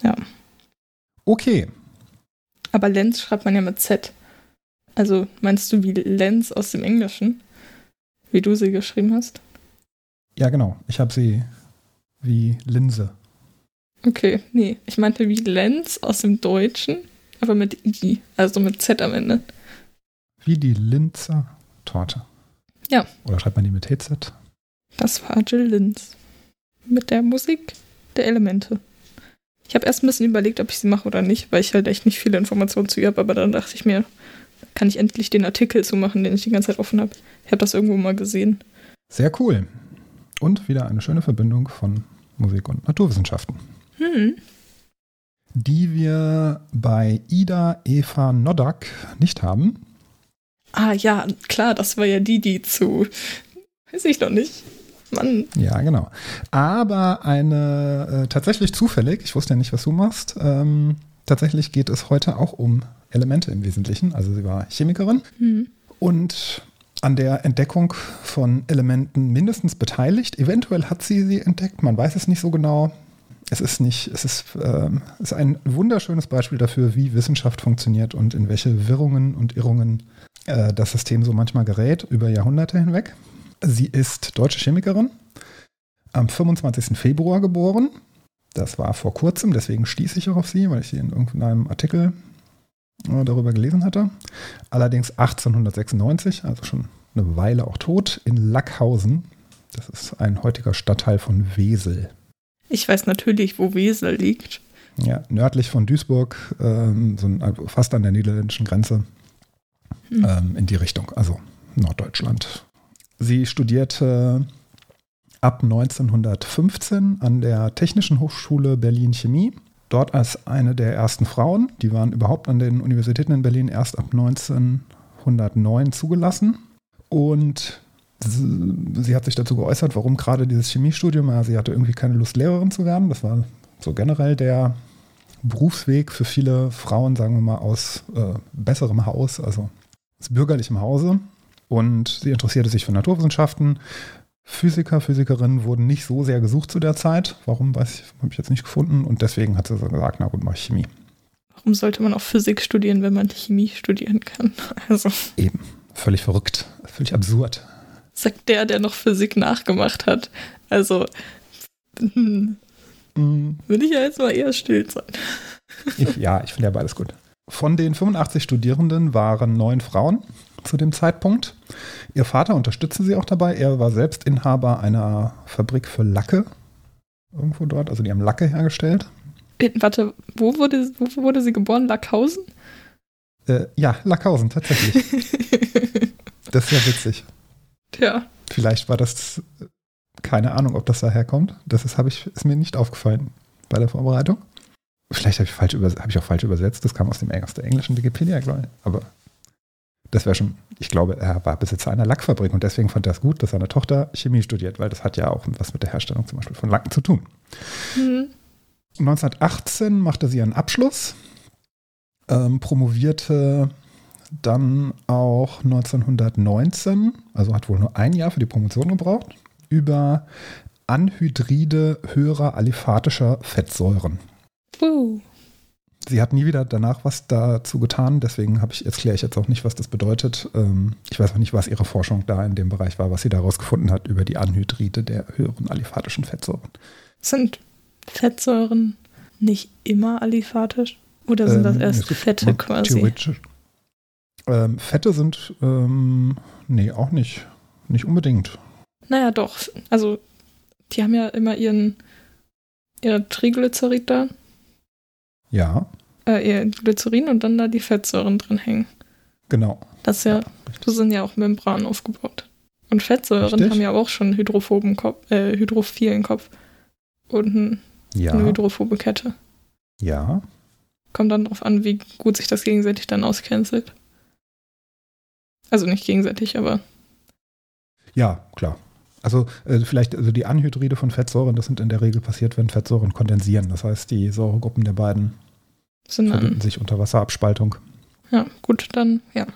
Ja. Okay. Aber Lenz schreibt man ja mit Z. Also meinst du wie Lenz aus dem Englischen? Wie du sie geschrieben hast? Ja, genau. Ich habe sie wie Linse. Okay, nee. Ich meinte wie Lenz aus dem Deutschen, aber mit I. Also mit Z am Ende. Wie die Linzer Torte. Ja. Oder schreibt man die mit TZ? Das war Jill Linz. Mit der Musik der Elemente. Ich habe erst ein bisschen überlegt, ob ich sie mache oder nicht, weil ich halt echt nicht viele Informationen zu ihr habe, aber dann dachte ich mir, kann ich endlich den Artikel zu machen, den ich die ganze Zeit offen habe. Ich habe das irgendwo mal gesehen. Sehr cool. Und wieder eine schöne Verbindung von Musik und Naturwissenschaften. Hm. Die wir bei Ida Eva Noddak nicht haben. Ah ja, klar, das war ja die, die zu. Weiß ich doch nicht. Mann. Ja, genau. Aber eine äh, tatsächlich zufällig, ich wusste ja nicht, was du machst. Ähm, tatsächlich geht es heute auch um Elemente im Wesentlichen. Also sie war Chemikerin Hm. und an der Entdeckung von Elementen mindestens beteiligt. Eventuell hat sie sie entdeckt, man weiß es nicht so genau. Es ist nicht, es ist, es ist ein wunderschönes Beispiel dafür, wie Wissenschaft funktioniert und in welche Wirrungen und Irrungen äh, das System so manchmal gerät über Jahrhunderte hinweg. Sie ist deutsche Chemikerin, am 25. Februar geboren. Das war vor kurzem, deswegen stieß ich auch auf sie, weil ich sie in irgendeinem Artikel äh, darüber gelesen hatte. Allerdings 1896, also schon eine Weile auch tot, in Lackhausen. Das ist ein heutiger Stadtteil von Wesel. Ich weiß natürlich, wo Wesel liegt. Ja, nördlich von Duisburg, ähm, so also fast an der niederländischen Grenze, Hm. ähm, in die Richtung, also Norddeutschland. Sie studierte ab 1915 an der Technischen Hochschule Berlin Chemie. Dort als eine der ersten Frauen. Die waren überhaupt an den Universitäten in Berlin erst ab 1909 zugelassen. Und sie, hat sich dazu geäußert, warum gerade dieses Chemiestudium. Sie hatte irgendwie keine Lust, Lehrerin zu werden. Das war so generell der Berufsweg für viele Frauen, sagen wir mal, aus äh, besserem Haus, also aus bürgerlichem Hause. Und sie interessierte sich für Naturwissenschaften. Physiker, Physikerinnen wurden nicht so sehr gesucht zu der Zeit. Warum, weiß ich, habe ich jetzt nicht gefunden. Und deswegen hat sie so gesagt, na gut, mache ich Chemie. Warum sollte man auch Physik studieren, wenn man Chemie studieren kann? Also Eben. Völlig verrückt. Völlig absurd. sagt der, der noch Physik nachgemacht hat. Also hm, Mm, würde ich ja jetzt mal eher still sein. Ich, ja, ich finde ja beides gut. Von den 85 Studierenden waren neun Frauen zu dem Zeitpunkt. Ihr Vater unterstützte sie auch dabei. Er war selbst Inhaber einer Fabrik für Lacke. Irgendwo dort. Also die haben Lacke hergestellt. Äh, Warte, wo wurde, wo wurde sie geboren? Lackhausen? Äh, ja, Lackhausen, tatsächlich. Das ist ja witzig. ja. Vielleicht war das, keine Ahnung, ob das daher kommt. Das ist, ich, ist mir nicht aufgefallen bei der Vorbereitung. vielleicht habe ich, falsch hab ich auch falsch übersetzt, das kam aus, dem, aus der englischen Wikipedia, glaube ich. Aber das wäre schon, ich glaube, er war Besitzer einer Lackfabrik und deswegen fand er es gut, dass seine Tochter Chemie studiert, weil das hat ja auch was mit der Herstellung zum Beispiel von Lacken zu tun. Mhm. 1918 machte sie einen Abschluss, ähm, promovierte dann auch 1919, also hat wohl nur ein Jahr für die Promotion gebraucht, über Anhydride höherer aliphatischer Fettsäuren. Uh. Sie hat nie wieder danach was dazu getan, deswegen habe ich, erkläre ich jetzt auch nicht, was das bedeutet. Ähm, ich weiß auch nicht, was ihre Forschung da in dem Bereich war, was sie daraus gefunden hat über die Anhydride der höheren aliphatischen Fettsäuren. Sind Fettsäuren nicht immer aliphatisch? Oder sind das ähm, erst Fette quasi? Ähm, Fette sind, ähm, nee, auch nicht. Nicht unbedingt. Naja, doch. Also, die haben ja immer ihren, ihr Triglycerid da. Ja. Äh, ihr Glycerin und dann da die Fettsäuren drin hängen. Genau. Das ja, ja so sind ja auch Membranen aufgebaut. Und Fettsäuren richtig. haben ja auch schon hydrophoben Kopf, äh, hydrophilen Kopf. Und ein, ja. eine hydrophobe Kette. Ja. Kommt dann darauf an, wie gut sich das gegenseitig dann auscancelt. Also nicht gegenseitig, aber. Ja, klar. Also äh, vielleicht, also die Anhydride von Fettsäuren, das sind in der Regel passiert, wenn Fettsäuren kondensieren. Das heißt, die Säuregruppen der beiden sind verbinden sich unter Wasserabspaltung. Ja, gut, dann ja.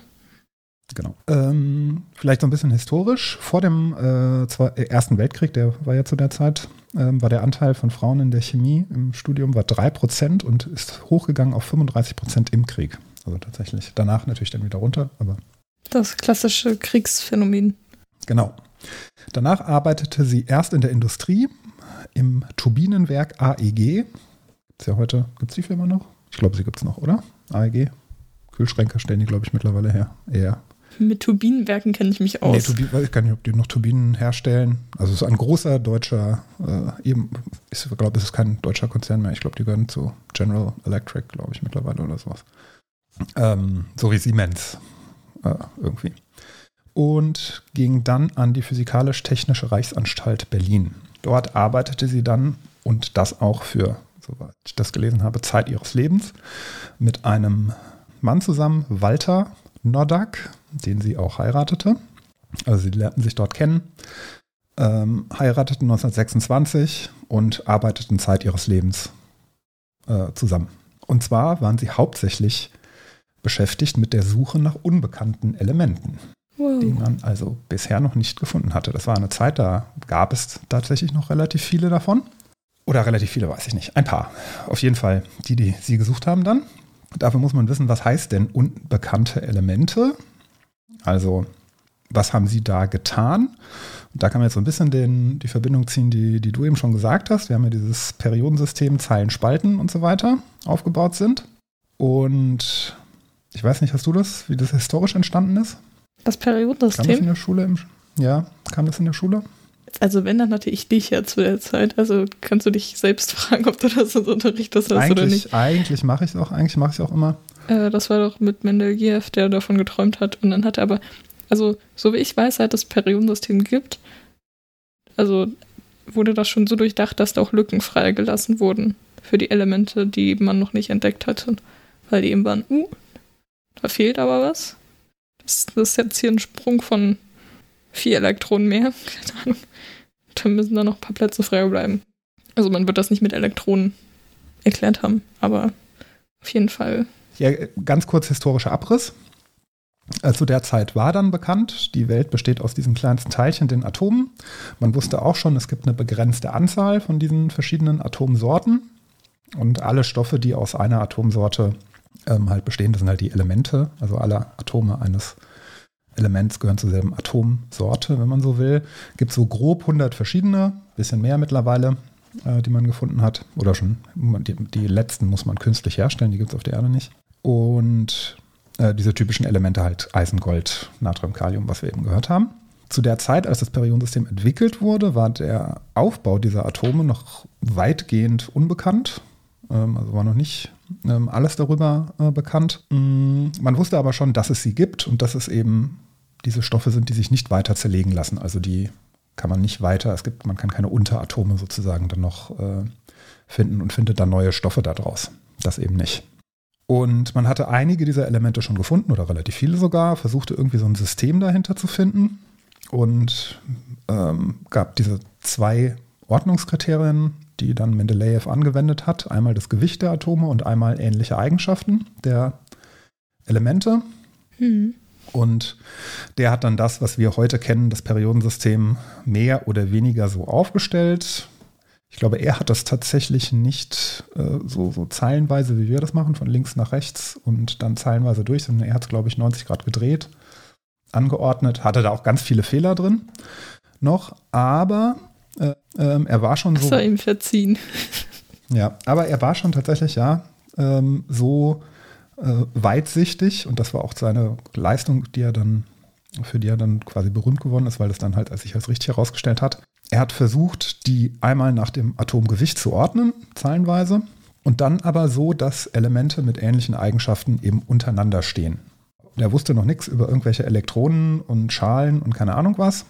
Genau. Ähm, vielleicht so ein bisschen historisch. Vor dem äh, zwar, äh, Ersten Weltkrieg, der war ja zu der Zeit, ähm, war der Anteil von Frauen in der Chemie im Studium war 3% und ist hochgegangen auf 35% im Krieg. Also tatsächlich. Danach natürlich dann wieder runter, aber. Das klassische Kriegsphänomen. Genau. Danach arbeitete sie erst in der Industrie im Turbinenwerk AEG. Ist ja heute, gibt es die Firma noch? Ich glaube, sie gibt es noch, oder? AEG. Kühlschränke stellen die, glaube ich, mittlerweile her. Eher. Mit Turbinenwerken kenne ich mich aus. Nee, Turbinen, weiß ich gar nicht, ob die noch Turbinen herstellen. Also es ist ein großer deutscher, äh, eben, ich glaube, es ist kein deutscher Konzern mehr. Ich glaube, die gehören zu General Electric, glaube ich, mittlerweile oder sowas. Ähm, so wie Siemens äh, irgendwie und ging dann an die Physikalisch-Technische Reichsanstalt Berlin. Dort arbeitete sie dann und das auch für, soweit ich das gelesen habe, Zeit ihres Lebens mit einem Mann zusammen, Walter Noddack, den sie auch heiratete. Also sie lernten sich dort kennen, ähm, heirateten 1926 und arbeiteten Zeit ihres Lebens äh, zusammen. Und zwar waren sie hauptsächlich beschäftigt mit der Suche nach unbekannten Elementen wow. die man also bisher noch nicht gefunden hatte. Das war eine Zeit, da gab es tatsächlich noch relativ viele davon. Oder relativ viele, weiß ich nicht. Ein paar. Auf jeden Fall die, die Sie gesucht haben dann. Dafür muss man wissen, was heißt denn unbekannte Elemente? Also, was haben Sie da getan? Und da kann man jetzt so ein bisschen den, die Verbindung ziehen, die, die du eben schon gesagt hast. Wir haben ja dieses Periodensystem, Zeilen, Spalten und so weiter aufgebaut sind. Und ich weiß nicht, hast du das, wie das historisch entstanden ist? Das Periodensystem? Kam das in der Schule? Im, ja, kam das in der Schule? Also wenn, dann hatte ich dich ja zu der Zeit. Also kannst du dich selbst fragen, ob du das in Unterricht hast eigentlich, oder nicht. Eigentlich mache ich es auch, eigentlich mache ich es auch immer. Äh, das war doch mit Mendeleev, der davon geträumt hat. Und dann hat er aber, also so wie ich weiß, seit es Periodensystem gibt, also wurde das schon so durchdacht, dass da auch Lücken freigelassen wurden für die Elemente, die man noch nicht entdeckt hatte. Weil die eben waren, uh, da fehlt aber was. Das, das ist jetzt hier ein Sprung von vier Elektronen mehr. Keine Ahnung. Dann müssen da noch ein paar Plätze frei bleiben. Also man wird das nicht mit Elektronen erklärt haben, aber auf jeden Fall. Ja, ganz kurz historischer Abriss. Äh, zu der Zeit war dann bekannt, die Welt besteht aus diesen kleinsten Teilchen, den Atomen. Man wusste auch schon, es gibt eine begrenzte Anzahl von diesen verschiedenen Atomsorten. Und alle Stoffe, die aus einer Atomsorte ähm, halt bestehen. Das sind halt die Elemente, also alle Atome eines Elements gehören zur selben Atomsorte, wenn man so will. Gibt so grob 100 verschiedene, bisschen mehr mittlerweile, äh, die man gefunden hat. Oder schon, die, die letzten muss man künstlich herstellen, die gibt es auf der Erde nicht. Und äh, diese typischen Elemente halt Eisen, Gold, Natrium, Kalium, was wir eben gehört haben. Zu der Zeit, als das Periodensystem entwickelt wurde, war der Aufbau dieser Atome noch weitgehend unbekannt. Ähm, also war noch nicht ähm, alles darüber äh, bekannt. Mm, man wusste aber schon, dass es sie gibt und dass es eben diese Stoffe sind, die sich nicht weiter zerlegen lassen. Also die kann man nicht weiter, es gibt, man kann keine Unteratome sozusagen dann noch äh, finden und findet dann neue Stoffe daraus. das eben nicht. Und man hatte einige dieser Elemente schon gefunden oder relativ viele sogar, versuchte irgendwie so ein System dahinter zu finden und ähm, gab diese zwei Ordnungskriterien, die dann Mendeleev angewendet hat. Einmal das Gewicht der Atome und einmal ähnliche Eigenschaften der Elemente. Hm. Und der hat dann das, was wir heute kennen, das Periodensystem mehr oder weniger so aufgestellt. Ich glaube, er hat das tatsächlich nicht äh, so, so zeilenweise, wie wir das machen, von links nach rechts und dann zeilenweise durch, sondern er hat es, glaube ich, 90 Grad gedreht, angeordnet, hatte da auch ganz viele Fehler drin noch, aber äh, ähm, er war schon so. Das war ihm verziehen. Ja, aber er war schon tatsächlich, ja, ähm, so äh, weitsichtig und das war auch seine Leistung, die er dann, für die er dann quasi berühmt geworden ist, weil das dann halt als sich als richtig herausgestellt hat. Er hat versucht, die einmal nach dem Atomgewicht zu ordnen, zahlenweise, und dann aber so, dass Elemente mit ähnlichen Eigenschaften eben untereinander stehen. Er wusste noch nichts über irgendwelche Elektronen und Schalen und keine Ahnung was.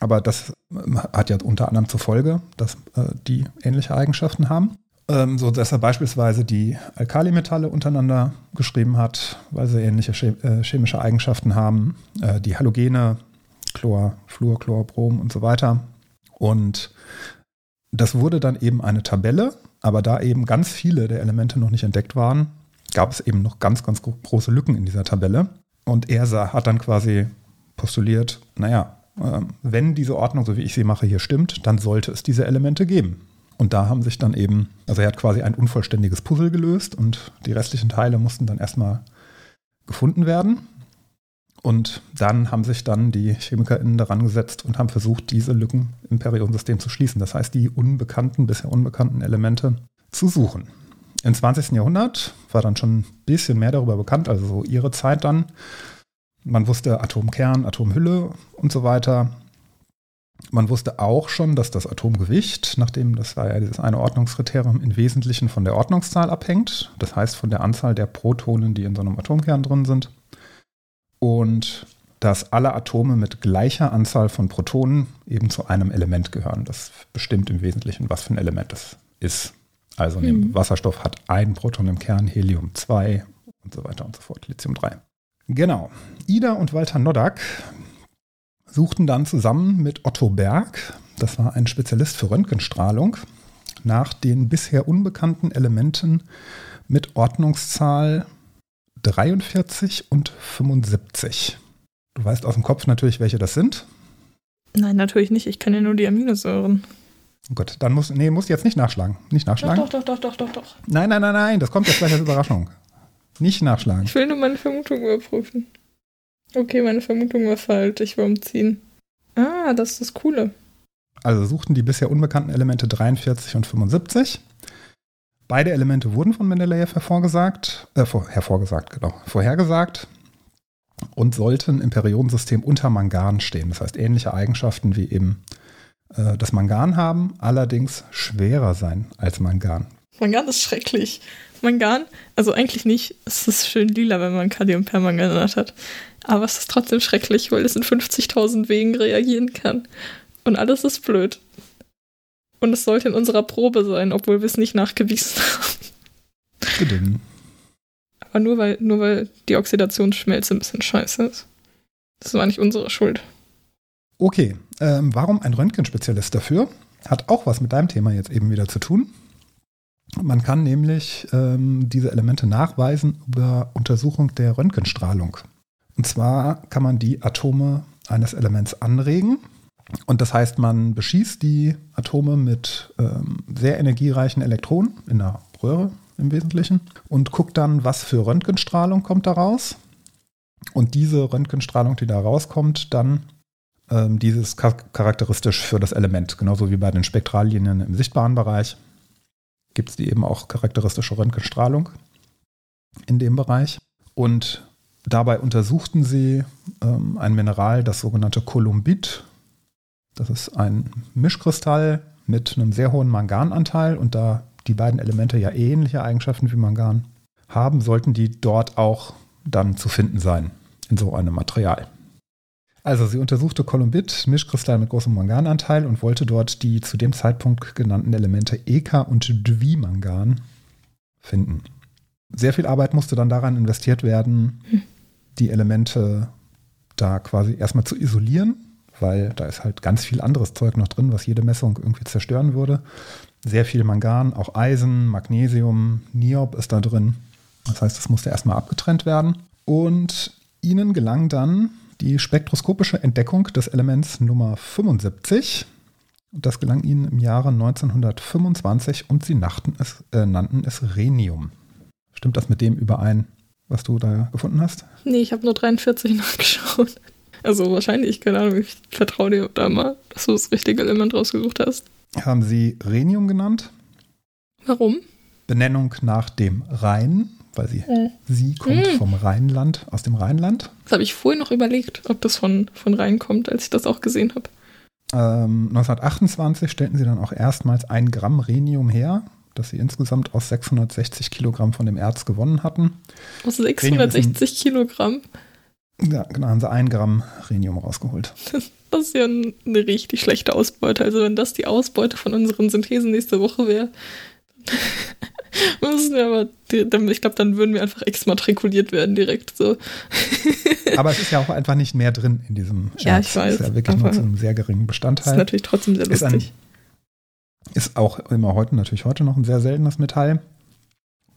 Aber das ähm, hat ja unter anderem zur Folge, dass äh, die ähnliche Eigenschaften haben. Ähm, so dass er beispielsweise die Alkalimetalle untereinander geschrieben hat, weil sie ähnliche äh, chemische Eigenschaften haben. Äh, die Halogene, Chlor, Fluor, Chlor, Brom und so weiter. Und das wurde dann eben eine Tabelle, aber da eben ganz viele der Elemente noch nicht entdeckt waren, gab es eben noch ganz, ganz große Lücken in dieser Tabelle. Und er hat dann quasi postuliert, naja, wenn diese Ordnung, so wie ich sie mache, hier stimmt, dann sollte es diese Elemente geben. Und da haben sich dann eben, also er hat quasi ein unvollständiges Puzzle gelöst und die restlichen Teile mussten dann erstmal gefunden werden. Und dann haben sich dann die ChemikerInnen daran gesetzt und haben versucht, diese Lücken im Periodensystem zu schließen. Das heißt, die unbekannten, bisher unbekannten Elemente zu suchen. Im 20. Jahrhundert war dann schon ein bisschen mehr darüber bekannt, also so ihre Zeit dann. Man wusste Atomkern, Atomhülle und so weiter. Man wusste auch schon, dass das Atomgewicht, nachdem das war ja dieses eine Ordnungskriterium, im Wesentlichen von der Ordnungszahl abhängt. Das heißt von der Anzahl der Protonen, die in so einem Atomkern drin sind. Und dass alle Atome mit gleicher Anzahl von Protonen eben zu einem Element gehören. Das bestimmt im Wesentlichen, was für ein Element es ist. Also mhm. Wasserstoff hat ein Proton im Kern, Helium 2 und so weiter und so fort, Lithium 3. Genau. Ida und Walter Noddack suchten dann zusammen mit Otto Berg, das war ein Spezialist für Röntgenstrahlung, nach den bisher unbekannten Elementen mit Ordnungszahl 43 und 75. Du weißt aus dem Kopf natürlich, welche das sind. Nein, natürlich nicht. Ich kenne ja nur die Aminosäuren. Oh Gott, dann muss, nee, musst jetzt nicht nachschlagen. Nicht nachschlagen? Doch, doch, doch, doch, doch, doch. Nein, nein, nein, nein, das kommt jetzt gleich als Überraschung. Nicht nachschlagen. Ich will nur meine Vermutung überprüfen. Okay, meine Vermutung war falsch. Ich war umziehen. Ah, das ist das Coole. Also suchten die bisher unbekannten Elemente 43 und 75. Beide Elemente wurden von Mendeleev hervorgesagt, äh, vor, hervorgesagt, genau, vorhergesagt und sollten im Periodensystem unter Mangan stehen. Das heißt, ähnliche Eigenschaften wie eben äh, das Mangan haben, allerdings schwerer sein als Mangan. Mangan ist schrecklich. Mangan, also eigentlich nicht, es ist schön lila, wenn man Kalium Kaliumpermanganat hat. Aber es ist trotzdem schrecklich, weil es in 50.000 Wegen reagieren kann. Und alles ist blöd. Und es sollte in unserer Probe sein, obwohl wir es nicht nachgewiesen haben. Gedinn. Aber nur weil, nur weil die Oxidationsschmelze ein bisschen scheiße ist. Das war nicht unsere Schuld. Okay, ähm, warum ein Röntgenspezialist dafür? Hat auch was mit deinem Thema jetzt eben wieder zu tun. Man kann nämlich ähm, diese Elemente nachweisen über Untersuchung der Röntgenstrahlung. Und zwar kann man die Atome eines Elements anregen. Und das heißt, man beschießt die Atome mit ähm, sehr energiereichen Elektronen in einer Röhre im Wesentlichen und guckt dann, was für Röntgenstrahlung kommt daraus. Und diese Röntgenstrahlung, die da rauskommt, dann ähm, dieses charakteristisch für das Element, genauso wie bei den Spektrallinien im sichtbaren Bereich gibt es die eben auch charakteristische Röntgenstrahlung in dem Bereich. Und dabei untersuchten sie ähm, ein Mineral, das sogenannte Kolumbit. Das ist ein Mischkristall mit einem sehr hohen Mangananteil und da die beiden Elemente ja ähnliche Eigenschaften wie Mangan haben, sollten die dort auch dann zu finden sein in so einem Material. Also sie untersuchte Kolumbit, Mischkristall mit großem Mangananteil und wollte dort die zu dem Zeitpunkt genannten Elemente Eka und Dwimangan finden. sehr viel Arbeit musste dann daran investiert werden, die Elemente da quasi erstmal zu isolieren, weil da ist halt ganz viel anderes Zeug noch drin, was jede Messung irgendwie zerstören würde. Sehr viel Mangan, auch Eisen, Magnesium, Niob ist da drin. Das heißt, das musste erstmal abgetrennt werden. Und ihnen gelang dann die spektroskopische Entdeckung des Elements Nummer 75. Das gelang ihnen im Jahre 1925 und sie es, äh, nannten es Rhenium. Stimmt das mit dem überein, was du da gefunden hast? Nee, ich habe nur 43 nachgeschaut. Also wahrscheinlich, keine Ahnung, ich vertraue dir da mal, dass du das richtige Element rausgesucht hast. Haben sie Rhenium genannt? Warum? Benennung nach dem Rhein, weil sie, äh. sie kommt hm. vom Rheinland, aus dem Rheinland. Das habe ich vorher noch überlegt, ob das von, von Rhein kommt, als ich das auch gesehen habe. Ähm, 1928 stellten sie dann auch erstmals ein Gramm Rhenium her, das sie insgesamt aus 660 Kilogramm von dem Erz gewonnen hatten. Aus 660 Kilogramm? Ja, genau, haben sie ein Gramm Rhenium rausgeholt. Das ist ja eine richtig schlechte Ausbeute. Also wenn das die Ausbeute von unseren Synthesen nächste Woche wäre, müssen wir aber, ich glaube, dann würden wir einfach exmatrikuliert werden direkt so. aber es ist ja auch einfach nicht mehr drin in diesem Ja, Erz. ich weiß. Es ist ja wirklich nur zu einem sehr geringen Bestandteil. Ist natürlich trotzdem sehr lustig. Ist, ein, ist auch immer heute, natürlich heute noch ein sehr seltenes Metall.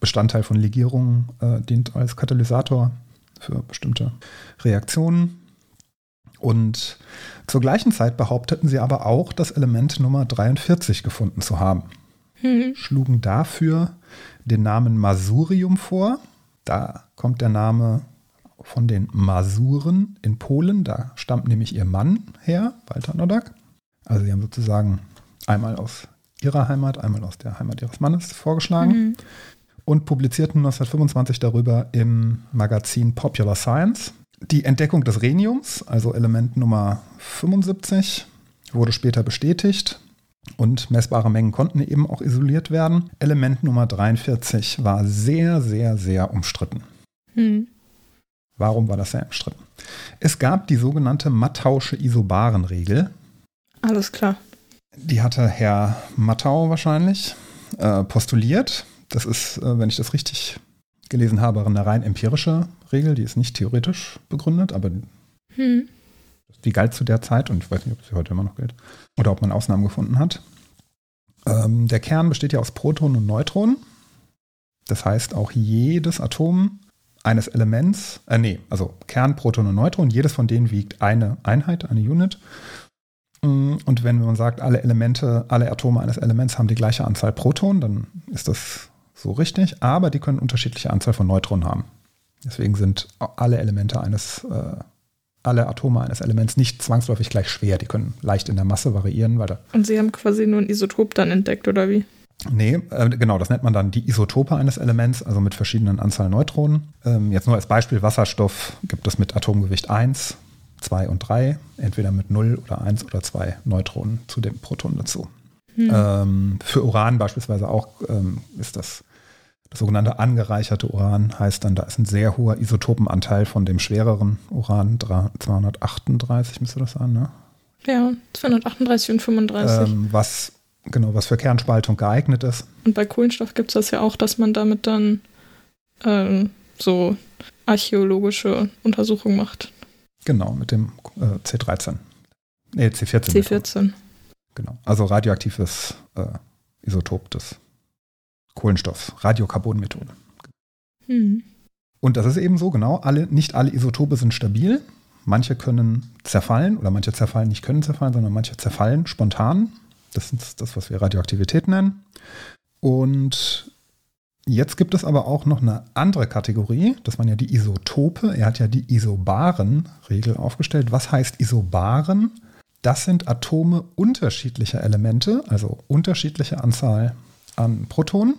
Bestandteil von Legierungen, äh, dient als Katalysator für bestimmte Reaktionen. Und zur gleichen Zeit behaupteten sie aber auch, das Element Nummer 43 gefunden zu haben. Mhm. Schlugen dafür den Namen Masurium vor. Da kommt der Name von den Masuren in Polen. Da stammt nämlich ihr Mann her, Walter Nodak. Also sie haben sozusagen einmal aus ihrer Heimat, einmal aus der Heimat ihres Mannes vorgeschlagen. Mhm und publizierten 1925 darüber im Magazin Popular Science. Die Entdeckung des Rheniums, also Element Nummer 75, wurde später bestätigt und messbare Mengen konnten eben auch isoliert werden. Element Nummer 43 war sehr, sehr, sehr umstritten. Hm. Warum war das sehr umstritten? Es gab die sogenannte Mattausche Isobarenregel. Alles klar. Die hatte Herr Mattau wahrscheinlich äh, postuliert. Das ist, äh, wenn ich das richtig gelesen habe, eine rein empirische Regel, die ist nicht theoretisch begründet, aber hm. Die galt zu der Zeit und ich weiß nicht, ob sie heute immer noch gilt oder ob man Ausnahmen gefunden hat. Ähm, der Kern besteht ja aus Protonen und Neutronen. Das heißt, auch jedes Atom eines Elements, äh, nee, also Kern, Proton und Neutron, jedes von denen wiegt eine Einheit, eine Unit. Mm, und wenn man sagt, alle Elemente, alle Atome eines Elements haben die gleiche Anzahl Protonen, dann ist das so richtig, aber die können unterschiedliche Anzahl von Neutronen haben. Deswegen sind alle Elemente eines, äh, alle Atome eines Elements nicht zwangsläufig gleich schwer. Die können leicht in der Masse variieren. Weil Und Sie haben quasi nur ein Isotop dann entdeckt, oder wie? Nee, äh, genau, das nennt man dann die Isotope eines Elements, also mit verschiedenen Anzahl Neutronen. Ähm, jetzt nur als Beispiel, Wasserstoff gibt es mit Atomgewicht 1, 2 und 3, entweder mit 0 oder 1 oder 2 Neutronen zu dem Proton dazu. Hm. Ähm, für Uran beispielsweise auch ähm, ist das das sogenannte angereicherte Uran heißt dann, da ist ein sehr hoher Isotopenanteil von dem schwereren Uran, 238 müsste das sein, ne? Ja, 238 und 35. Ähm, was, genau, was für Kernspaltung geeignet ist. Und bei Kohlenstoff gibt es das ja auch, dass man damit dann ähm, so archäologische Untersuchungen macht. Genau, mit dem äh, C13. Nee, C14. C14. Genau, also radioaktives äh, Isotop des Kohlenstoff, Radiokarbonmethode. Mhm. Und das ist eben so, genau, alle, nicht alle Isotope sind stabil. Manche können zerfallen oder manche zerfallen nicht können zerfallen, sondern manche zerfallen spontan. Das ist das, was wir Radioaktivität nennen. Und jetzt gibt es aber auch noch eine andere Kategorie. Das waren ja die Isotope. Er hat ja die Isobaren-Regel aufgestellt. Was heißt Isobaren? Das sind Atome unterschiedlicher Elemente, also unterschiedliche Anzahl an Protonen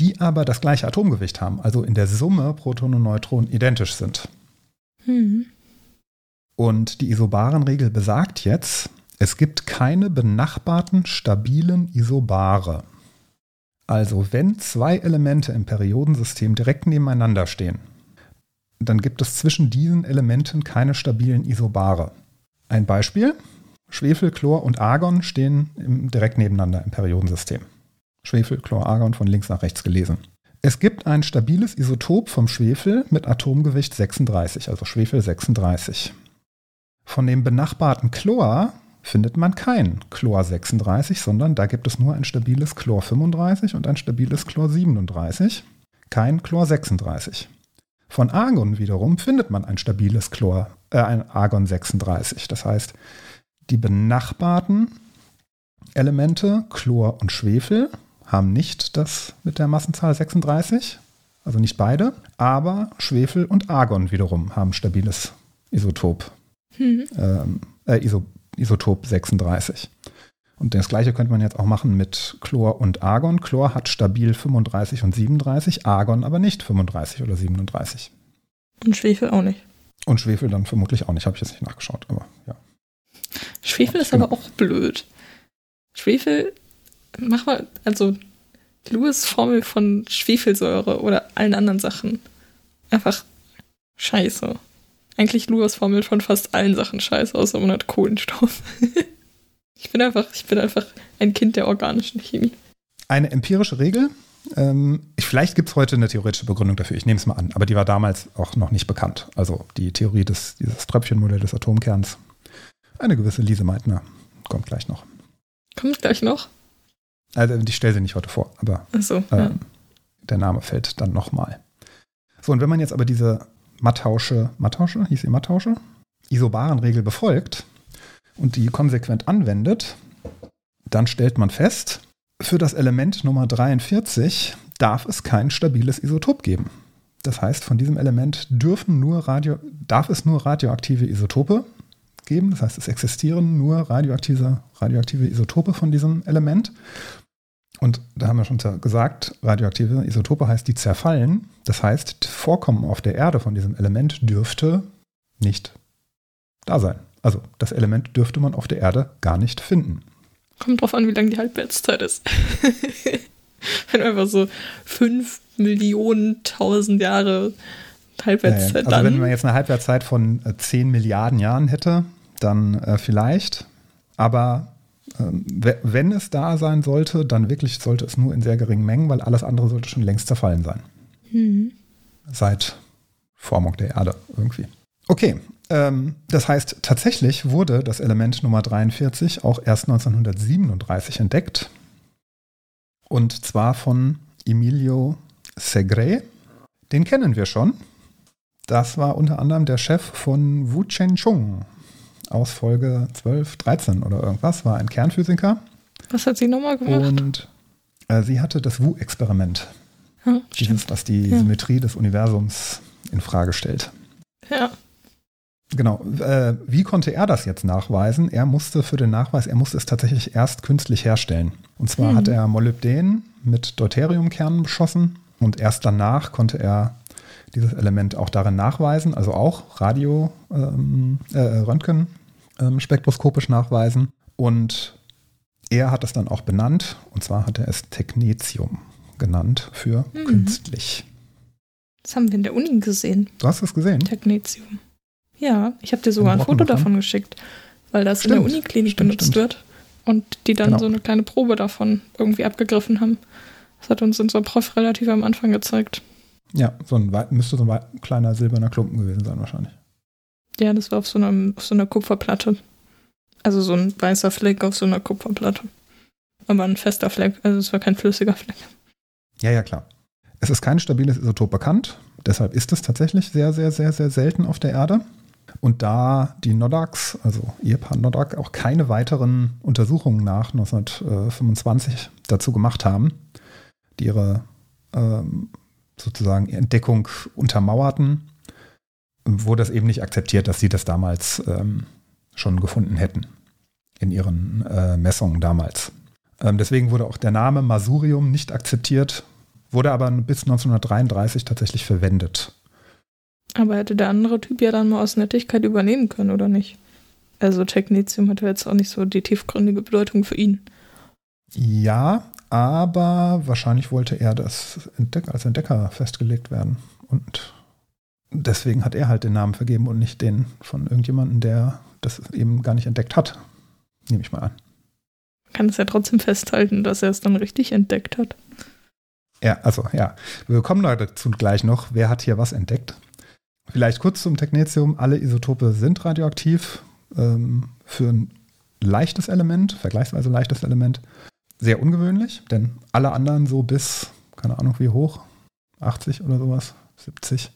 die aber das gleiche Atomgewicht haben, also in der Summe Protonen und Neutronen identisch sind. Mhm. Und die Isobarenregel besagt jetzt, es gibt keine benachbarten stabilen Isobare. Also wenn zwei Elemente im Periodensystem direkt nebeneinander stehen, dann gibt es zwischen diesen Elementen keine stabilen Isobare. Ein Beispiel, Schwefel, Chlor und Argon stehen direkt nebeneinander im Periodensystem. Schwefel, Chlor, Argon von links nach rechts gelesen. Es gibt ein stabiles Isotop vom Schwefel mit Atomgewicht 36, also Schwefel 36. Von dem benachbarten Chlor findet man kein Chlor 36, sondern da gibt es nur ein stabiles Chlor 35 und ein stabiles Chlor 37, kein Chlor 36. Von Argon wiederum findet man ein stabiles Chlor, äh, ein Argon 36. Das heißt, die benachbarten Elemente Chlor und Schwefel haben nicht das mit der Massenzahl 36, also nicht beide, aber Schwefel und Argon wiederum haben stabiles Isotop, Hm. ähm, äh, Iso, Isotop 36. Und das gleiche könnte man jetzt auch machen mit Chlor und Argon. Chlor hat stabil 35 und 37, Argon aber nicht 35 oder 37. Und Schwefel auch nicht. Und Schwefel dann vermutlich auch nicht, habe ich jetzt nicht nachgeschaut, aber ja. Schwefel ist aber auch blöd. Schwefel, mach mal, also Lewis Formel von Schwefelsäure oder allen anderen Sachen. Einfach scheiße. Eigentlich Lewis Formel von fast allen Sachen scheiße, außer man hat Kohlenstoff. ich bin einfach, ich bin einfach ein Kind der organischen Chemie. Eine empirische Regel. Ähm, ich, vielleicht gibt es heute eine theoretische Begründung dafür, ich nehme es mal an, aber die war damals auch noch nicht bekannt. Also die Theorie des, dieses Tröpfchenmodell des Atomkerns. Eine gewisse Lise Meitner kommt gleich noch. Kommt gleich noch? Also ich stelle sie nicht heute vor, aber Achso, ähm, ja. der Name fällt dann nochmal. So, und wenn man jetzt aber diese Matthausche, Matthausche, hieß sie Matthausche, Isobarenregel befolgt und die konsequent anwendet, dann stellt man fest, für das Element Nummer 43 darf es kein stabiles Isotop geben. Das heißt, von diesem Element dürfen nur Radio, darf es nur radioaktive Isotope geben. Das heißt, es existieren nur radioaktive, radioaktive Isotope von diesem Element. Und da haben wir schon gesagt, radioaktive Isotope heißt, die zerfallen. Das heißt, das Vorkommen auf der Erde von diesem Element dürfte nicht da sein. Also das Element dürfte man auf der Erde gar nicht finden. Kommt drauf an, wie lang die Halbwertszeit ist. Wenn einfach so fünf Millionen, tausend Jahre Halbwertszeit also dann. wenn man jetzt eine Halbwertszeit von äh, 10 Milliarden Jahren hätte, dann äh, vielleicht. Aber wenn es da sein sollte, dann wirklich sollte es nur in sehr geringen Mengen, weil alles andere sollte schon längst zerfallen sein. Mhm. Seit Formung der Erde irgendwie. Okay, ähm, das heißt, tatsächlich wurde das Element Nummer 43 auch erst 1937 entdeckt. Und zwar von Emilio Segre. Den kennen wir schon. Das war unter anderem der Chef von Wu Chen Chung aus Folge 12, 13 oder irgendwas, war ein Kernphysiker. Was hat sie nochmal gemacht? Und äh, sie hatte das Wu-Experiment. ja. Dieses, was die Ja. Symmetrie des Universums in Frage stellt. Ja. Genau. Äh, wie konnte er das jetzt nachweisen? Er musste für den Nachweis, er musste es tatsächlich erst künstlich herstellen. Und zwar Mhm. hat er Molybden mit Deuteriumkernen beschossen und erst danach konnte er dieses Element auch darin nachweisen, also auch Radio, ähm, äh, Röntgen ähm, spektroskopisch nachweisen. Und er hat es dann auch benannt, und zwar hat er es Technetium genannt für Mhm. künstlich. Das haben wir in der Uni gesehen. Du hast es gesehen? Technetium. Ja, ich habe dir sogar ein Foto davon geschickt, weil das in Stimmt. der Uniklinik Stimmt, benutzt stimmt. wird und die dann Genau. so eine kleine Probe davon irgendwie abgegriffen haben. Das hat uns unser Prof relativ am Anfang gezeigt. Ja, so ein müsste so ein kleiner silberner Klumpen gewesen sein wahrscheinlich. Ja, das war auf so, einem, auf so einer Kupferplatte. Also so ein weißer Fleck auf so einer Kupferplatte. Aber ein fester Fleck, also es war kein flüssiger Fleck. Ja, ja, klar. Es ist kein stabiles Isotop bekannt, deshalb ist es tatsächlich sehr, sehr, sehr, sehr selten auf der Erde. Und da die Nodax, also Ehepaar Nodak, auch keine weiteren Untersuchungen nach 1925 dazu gemacht haben, die ihre ähm, sozusagen Entdeckung untermauerten, wurde es eben nicht akzeptiert, dass sie das damals ähm, schon gefunden hätten in ihren äh, Messungen damals. Ähm, deswegen wurde auch der Name Masurium nicht akzeptiert, wurde aber bis 1933 tatsächlich verwendet. Aber hätte der andere Typ ja dann mal aus Nettigkeit übernehmen können, oder nicht? Also Technetium hatte jetzt auch nicht so die tiefgründige Bedeutung für ihn. Ja, aber wahrscheinlich wollte er das Entdeck als Entdecker festgelegt werden. Und deswegen hat er halt den Namen vergeben und nicht den von irgendjemandem, der das eben gar nicht entdeckt hat. Nehme ich mal an. Kann es ja trotzdem festhalten, dass er es dann richtig entdeckt hat. Ja, also ja, wir kommen dazu gleich noch. Wer hat hier was entdeckt? Vielleicht kurz zum Technetium. Alle Isotope sind radioaktiv ähm, für ein leichtes Element, vergleichsweise leichtes Element. Sehr ungewöhnlich, denn alle anderen so bis, keine Ahnung wie hoch, 80 oder sowas, 70,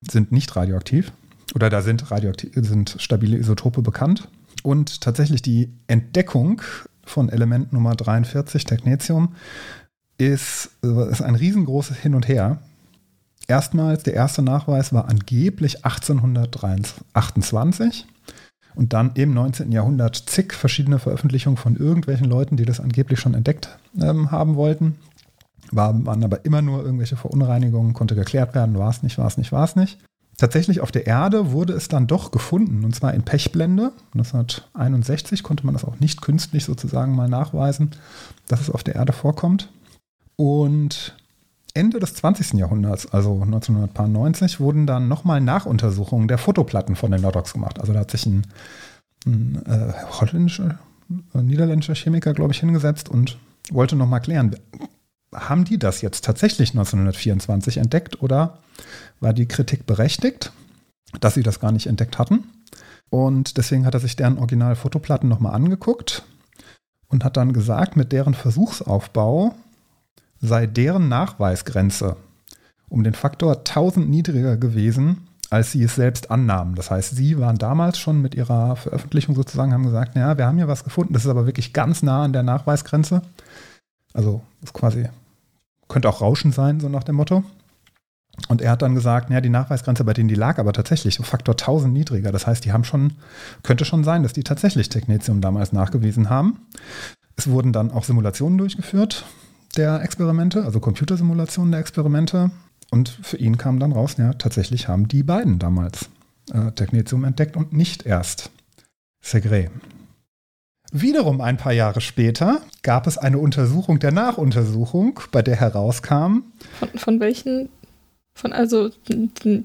sind nicht radioaktiv. Oder da sind, radioaktiv, sind stabile Isotope bekannt. Und tatsächlich die Entdeckung von Element Nummer 43, Technetium, ist, ist ein riesengroßes Hin und Her. Erstmals, der erste Nachweis war angeblich 1828 und dann im 19. Jahrhundert zig verschiedene Veröffentlichungen von irgendwelchen Leuten, die das angeblich schon entdeckt ähm, haben wollten. War, waren aber immer nur irgendwelche Verunreinigungen, konnte geklärt werden, war es nicht, war es nicht, war es nicht. Tatsächlich auf der Erde wurde es dann doch gefunden, und zwar in Pechblende. 1961 konnte man das auch nicht künstlich sozusagen mal nachweisen, dass es auf der Erde vorkommt. Und Ende des 20. Jahrhunderts, also 1990, wurden dann nochmal Nachuntersuchungen der Fotoplatten von den Lodox gemacht. Also da hat sich ein, ein äh, holländischer, ein niederländischer Chemiker, glaube ich, hingesetzt und wollte nochmal klären, haben die das jetzt tatsächlich 1924 entdeckt oder war die Kritik berechtigt, dass sie das gar nicht entdeckt hatten? Und deswegen hat er sich deren Original-Fotoplatten nochmal angeguckt und hat dann gesagt, mit deren Versuchsaufbau sei deren Nachweisgrenze um den Faktor 1000 niedriger gewesen, als sie es selbst annahmen. Das heißt, sie waren damals schon mit ihrer Veröffentlichung sozusagen, haben gesagt, naja, wir haben hier was gefunden, das ist aber wirklich ganz nah an der Nachweisgrenze. Also ist quasi, könnte auch Rauschen sein, so nach dem Motto. Und er hat dann gesagt, naja, die Nachweisgrenze bei denen, die lag aber tatsächlich um Faktor 1000 niedriger. Das heißt, die haben schon, könnte schon sein, dass die tatsächlich Technetium damals nachgewiesen haben. Es wurden dann auch Simulationen durchgeführt der Experimente, also Computersimulationen der Experimente. Und für ihn kam dann raus, ja, tatsächlich haben die beiden damals äh, Technetium entdeckt und nicht erst Segre. Wiederum ein paar Jahre später gab es eine Untersuchung der Nachuntersuchung, bei der herauskam. Von, von welchen? Von also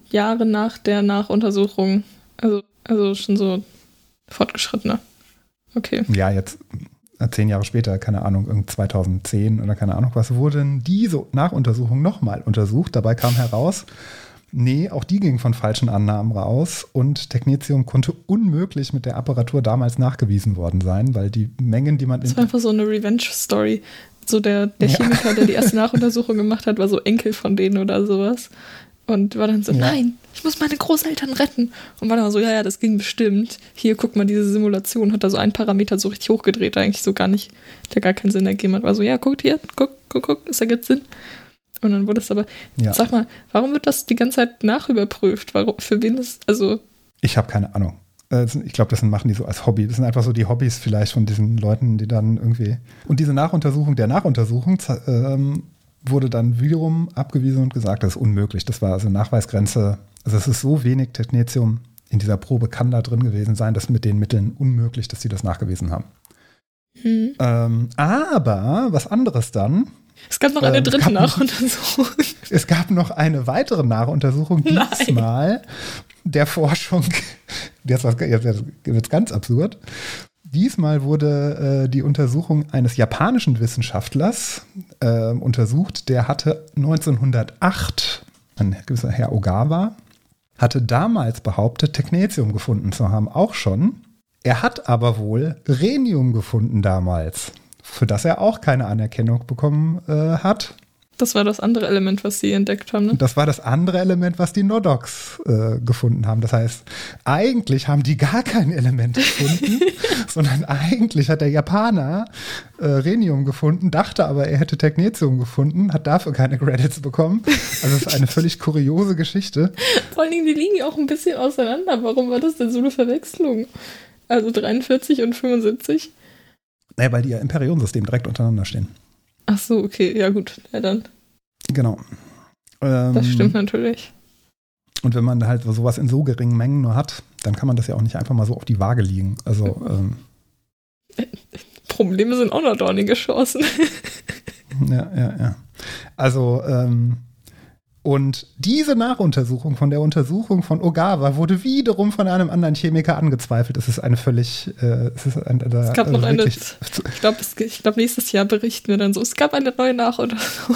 Jahre nach der Nachuntersuchung. Also, also schon so fortgeschrittener. Okay. Ja, jetzt äh, zehn Jahre später, keine Ahnung, 2010 oder keine Ahnung was, wurden diese Nachuntersuchungen nochmal untersucht. Dabei kam heraus, nee, auch die gingen von falschen Annahmen raus und Technetium konnte unmöglich mit der Apparatur damals nachgewiesen worden sein, weil die Mengen, die man... Das war einfach so eine Revenge-Story. So der, der Chemiker, ja. der die erste Nachuntersuchung gemacht hat, war so Enkel von denen oder sowas. Und war dann so, ja. nein, ich muss meine Großeltern retten. Und war dann so, ja, ja, das ging bestimmt. Hier, guck mal, diese Simulation hat da so einen Parameter so richtig hochgedreht, eigentlich so gar nicht, der gar keinen Sinn ergeben hat. War so, ja, guck hier, guck, guck, guck, das ergibt Sinn. Und dann wurde es aber, ja. sag mal, warum wird das die ganze Zeit nachüberprüft? Warum, für wen ist, also. Ich habe keine Ahnung. Äh, ich glaube, das machen die so als Hobby. Das sind einfach so die Hobbys vielleicht von diesen Leuten, die dann irgendwie. Und diese Nachuntersuchung der Nachuntersuchung ähm, wurde dann wiederum abgewiesen und gesagt, das ist unmöglich. Das war also Nachweisgrenze. Also es ist so wenig Technetium in dieser Probe kann da drin gewesen sein, dass mit den Mitteln unmöglich, dass sie das nachgewiesen haben. Hm. Ähm, aber was anderes dann. Es gab noch eine ähm, dritte Nachuntersuchung. es gab noch eine weitere Nachuntersuchung, diesmal der Forschung. Jetzt wird es ganz absurd. Diesmal wurde äh, die Untersuchung eines japanischen Wissenschaftlers äh, untersucht. Der hatte 1908, ein gewisser Herr Ogawa, hatte damals behauptet, Technetium gefunden zu haben, auch schon. Er hat aber wohl Rhenium gefunden damals, für das er auch keine Anerkennung bekommen äh, hat. Das war das andere Element, was sie entdeckt haben. Ne? Das war das andere Element, was die Nodox äh, gefunden haben. Das heißt, eigentlich haben die gar kein Element gefunden, sondern eigentlich hat der Japaner äh, Rhenium gefunden, dachte aber, er hätte Technetium gefunden, hat dafür keine Credits bekommen. Also es ist eine völlig kuriose Geschichte. Vor allen Dingen, die liegen ja auch ein bisschen auseinander. Warum war das denn so eine Verwechslung? Also 43 und 75? Naja, weil die ja im Periodensystem direkt untereinander stehen. Ach so, okay, ja gut, ja dann. Genau. Ähm, das stimmt natürlich. Und wenn man halt sowas in so geringen Mengen nur hat, dann kann man das ja auch nicht einfach mal so auf die Waage liegen. Also ähm, Probleme sind auch noch dornige Chancen. ja, ja, ja. Also ähm, und diese Nachuntersuchung von der Untersuchung von Ogawa wurde wiederum von einem anderen Chemiker angezweifelt. Es ist eine völlig. Äh, es, ist ein, äh, es gab also noch eine. Ich glaube, glaub, nächstes Jahr berichten wir dann so: Es gab eine neue Nachuntersuchung.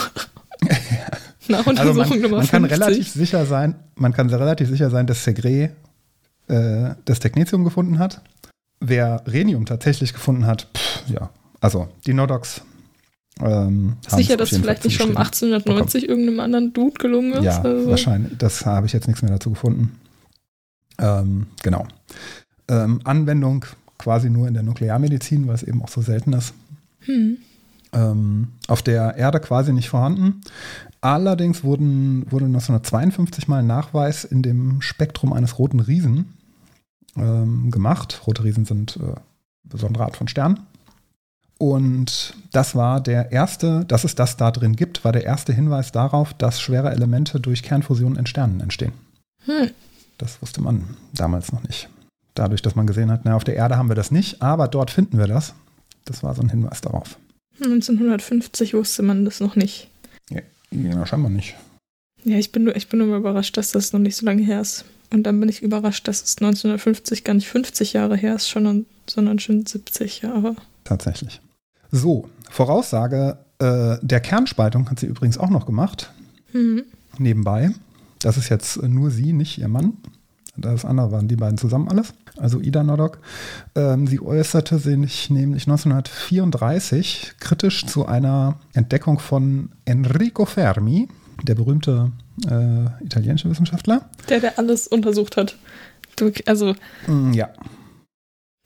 Nach Also man, Nummer man kann 50. relativ sicher sein, man kann relativ sicher sein, dass Segre äh, das Technetium gefunden hat. Wer Rhenium tatsächlich gefunden hat, pff, ja, also die Nodox. Ähm, Sicher, dass vielleicht nicht schon zugeschrieben 1890 irgendeinem anderen Dude gelungen ist. Ja, also. wahrscheinlich. Das habe ich jetzt nichts mehr dazu gefunden. Ähm, genau. Ähm, Anwendung quasi nur in der Nuklearmedizin, weil es eben auch so selten ist. Hm. ähm, auf der Erde quasi nicht vorhanden. Allerdings wurden, wurde 1952 mal ein Nachweis in dem Spektrum eines roten Riesen ähm, gemacht. Rote Riesen sind äh, besondere Art von Stern. Und das war der erste, dass es das da drin gibt, war der erste Hinweis darauf, dass schwere Elemente durch Kernfusion in Sternen entstehen. Hm. Das wusste man damals noch nicht. Dadurch, dass man gesehen hat, na, auf der Erde haben wir das nicht, aber dort finden wir das. Das war so ein Hinweis darauf. 1950 wusste man das noch nicht. Ja, scheinbar nicht. Ja, ich bin, nur, ich bin nur überrascht, dass das noch nicht so lange her ist. Und dann bin ich überrascht, dass es 1950 gar nicht 50 Jahre her ist, schon, sondern schon 70 Jahre. Tatsächlich. So, Voraussage äh, der Kernspaltung hat sie übrigens auch noch gemacht, Hm. nebenbei. Das ist jetzt nur sie, nicht ihr Mann. Das andere waren die beiden zusammen alles. Also Ida Nodok. Ähm, sie äußerte sich nämlich 1934 kritisch zu einer Entdeckung von Enrico Fermi, der berühmte äh, italienische Wissenschaftler. Der, der alles untersucht hat. Du, also, Mm, ja,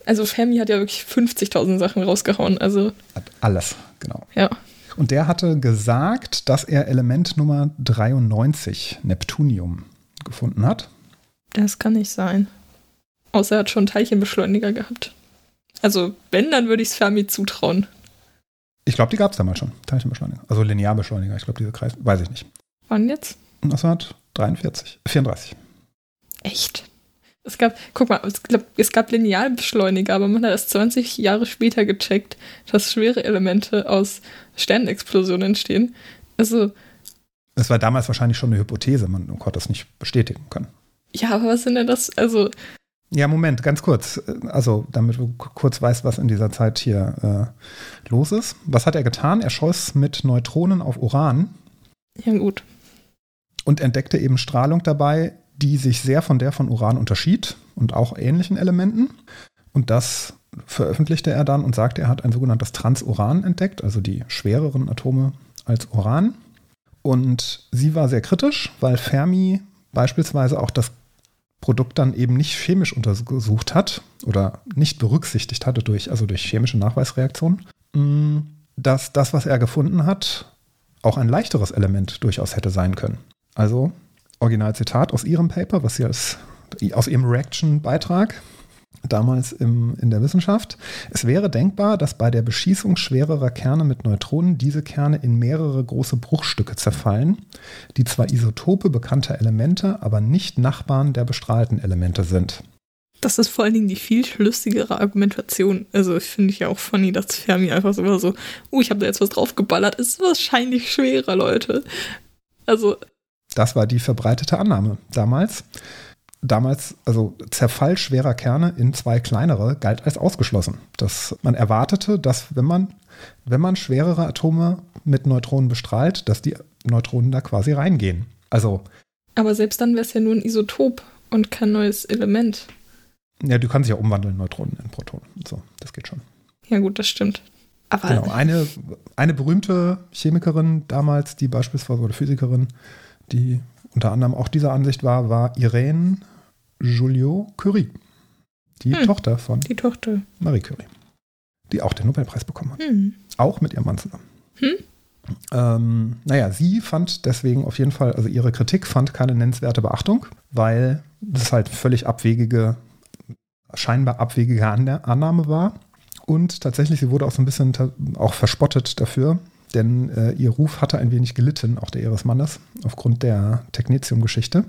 also Fermi hat ja wirklich 50.000 Sachen rausgehauen. Also, hat alles, genau. ja. Und der hatte gesagt, dass er Element Nummer 93, Neptunium, gefunden hat. Das kann nicht sein. Außer er hat schon Teilchenbeschleuniger gehabt. Also, wenn, dann würde ich es Fermi zutrauen. Ich glaube, die gab es damals schon, Teilchenbeschleuniger. Also Linearbeschleuniger, ich glaube, diese Kreis, weiß ich nicht. Wann jetzt? 1943, 34. Echt? Es gab, guck mal, es, glaub, es gab Linealbeschleuniger, aber man hat erst 20 Jahre später gecheckt, dass schwere Elemente aus Sternenexplosionen entstehen. Also, Das war damals wahrscheinlich schon eine Hypothese, man konnte das nicht bestätigen können. ja, aber was sind denn das? Also, Ja, Moment, ganz kurz. Also, damit du kurz weißt, was in dieser Zeit hier äh, los ist. Was hat er getan? Er schoss mit Neutronen auf Uran ja gut. und entdeckte eben Strahlung dabei, die sich sehr von der von Uran unterschied und auch ähnlichen Elementen. Und das veröffentlichte er dann und sagte, er hat ein sogenanntes Transuran entdeckt, also die schwereren Atome als Uran. Und sie war sehr kritisch, weil Fermi beispielsweise auch das Produkt dann eben nicht chemisch untersucht hat oder nicht berücksichtigt hatte durch, also durch chemische Nachweisreaktionen, mh, dass das, was er gefunden hat, auch ein leichteres Element durchaus hätte sein können. Also, Originalzitat aus ihrem Paper, was sie als aus ihrem Reaction-Beitrag damals im, in der Wissenschaft. Es wäre denkbar, dass bei der Beschießung schwererer Kerne mit Neutronen diese Kerne in mehrere große Bruchstücke zerfallen, die zwar Isotope bekannter Elemente, aber nicht Nachbarn der bestrahlten Elemente sind. Das ist vor allen Dingen die viel schlüssigere Argumentation. Also, finde ich ja auch funny, dass Fermi einfach so, so uh, ich habe da jetzt was draufgeballert. Ist wahrscheinlich schwerer, Leute. Also, Das war die verbreitete Annahme damals. Damals, also Zerfall schwerer Kerne in zwei kleinere galt als ausgeschlossen. Das, man erwartete, dass wenn man, wenn man schwerere Atome mit Neutronen bestrahlt, dass die Neutronen da quasi reingehen. Also, aber selbst dann wäre es ja nur ein Isotop und kein neues Element. ja, du kannst ja umwandeln Neutronen in Protonen. So, das geht schon. Ja, gut, das stimmt. Aber Genau. Eine, eine berühmte Chemikerin damals, die beispielsweise, oder Physikerin, die unter anderem auch dieser Ansicht war, war Irene Joliot-Curie. Die Hm. Tochter von die Tochter. Marie Curie, die auch den Nobelpreis bekommen hat. Hm. Auch mit ihrem Mann zusammen. Hm? Ähm, naja, sie fand deswegen auf jeden Fall, also ihre Kritik fand keine nennenswerte Beachtung, weil das halt völlig abwegige, scheinbar abwegige Anna- Annahme war. Und tatsächlich, sie wurde auch so ein bisschen auch verspottet dafür, denn äh, ihr Ruf hatte ein wenig gelitten, auch der ihres Mannes, aufgrund der Technetium-Geschichte.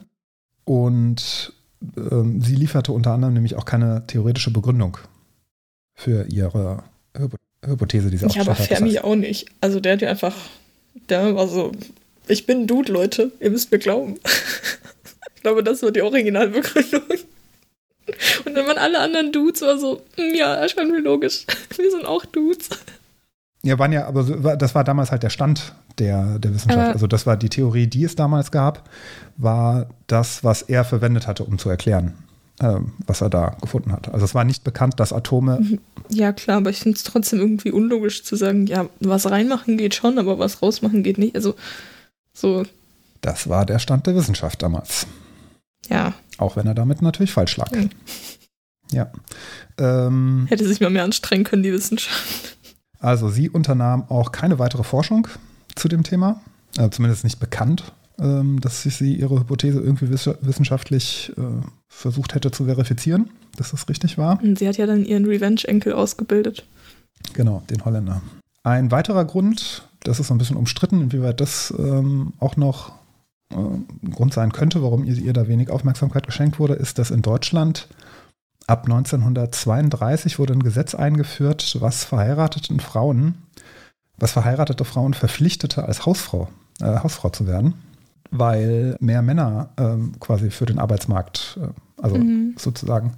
Und ähm, sie lieferte unter anderem nämlich auch keine theoretische Begründung für ihre Hypo Hypothese, die sie Ja, aber hat. Das Fermi heißt- auch nicht. Also der hat ja einfach, der war so, ich bin ein Dude, Leute, ihr müsst mir glauben. ich glaube, das war die Originalbegründung. Und dann waren alle anderen Dudes war so, "Hm, ja, erscheint mir logisch. Wir sind auch Dudes. Ja, waren ja, aber so- das war damals halt der Stand der, der Wissenschaft. Aber- also das war die Theorie, die es damals gab, war das, was er verwendet hatte, um zu erklären, ähm, was er da gefunden hat. Also es war nicht bekannt, dass Atome, Ja, klar, aber ich finde es trotzdem irgendwie unlogisch zu sagen, ja, was reinmachen geht schon, aber was rausmachen geht nicht. Also, so, das war der Stand der Wissenschaft damals. ja, Auch wenn er damit natürlich falsch lag. Mhm. Ja. Ähm, hätte sich mal mehr anstrengen können, die Wissenschaft. Also sie unternahm auch keine weitere Forschung zu dem Thema, äh, zumindest nicht bekannt, ähm, dass sie ihre Hypothese irgendwie wiss- wissenschaftlich äh, versucht hätte zu verifizieren, dass das richtig war. Und sie hat ja dann ihren Revenge-Enkel ausgebildet. Genau, den Holländer. Ein weiterer Grund, das ist so ein bisschen umstritten, inwieweit das ähm, auch noch äh, ein Grund sein könnte, warum ihr, ihr da wenig Aufmerksamkeit geschenkt wurde, ist, dass in Deutschland ab 1932 wurde ein Gesetz eingeführt, was verheirateten Frauen, was verheiratete Frauen verpflichtete, als Hausfrau, äh, Hausfrau zu werden, weil mehr Männer ähm, quasi für den Arbeitsmarkt, äh, also Mhm. sozusagen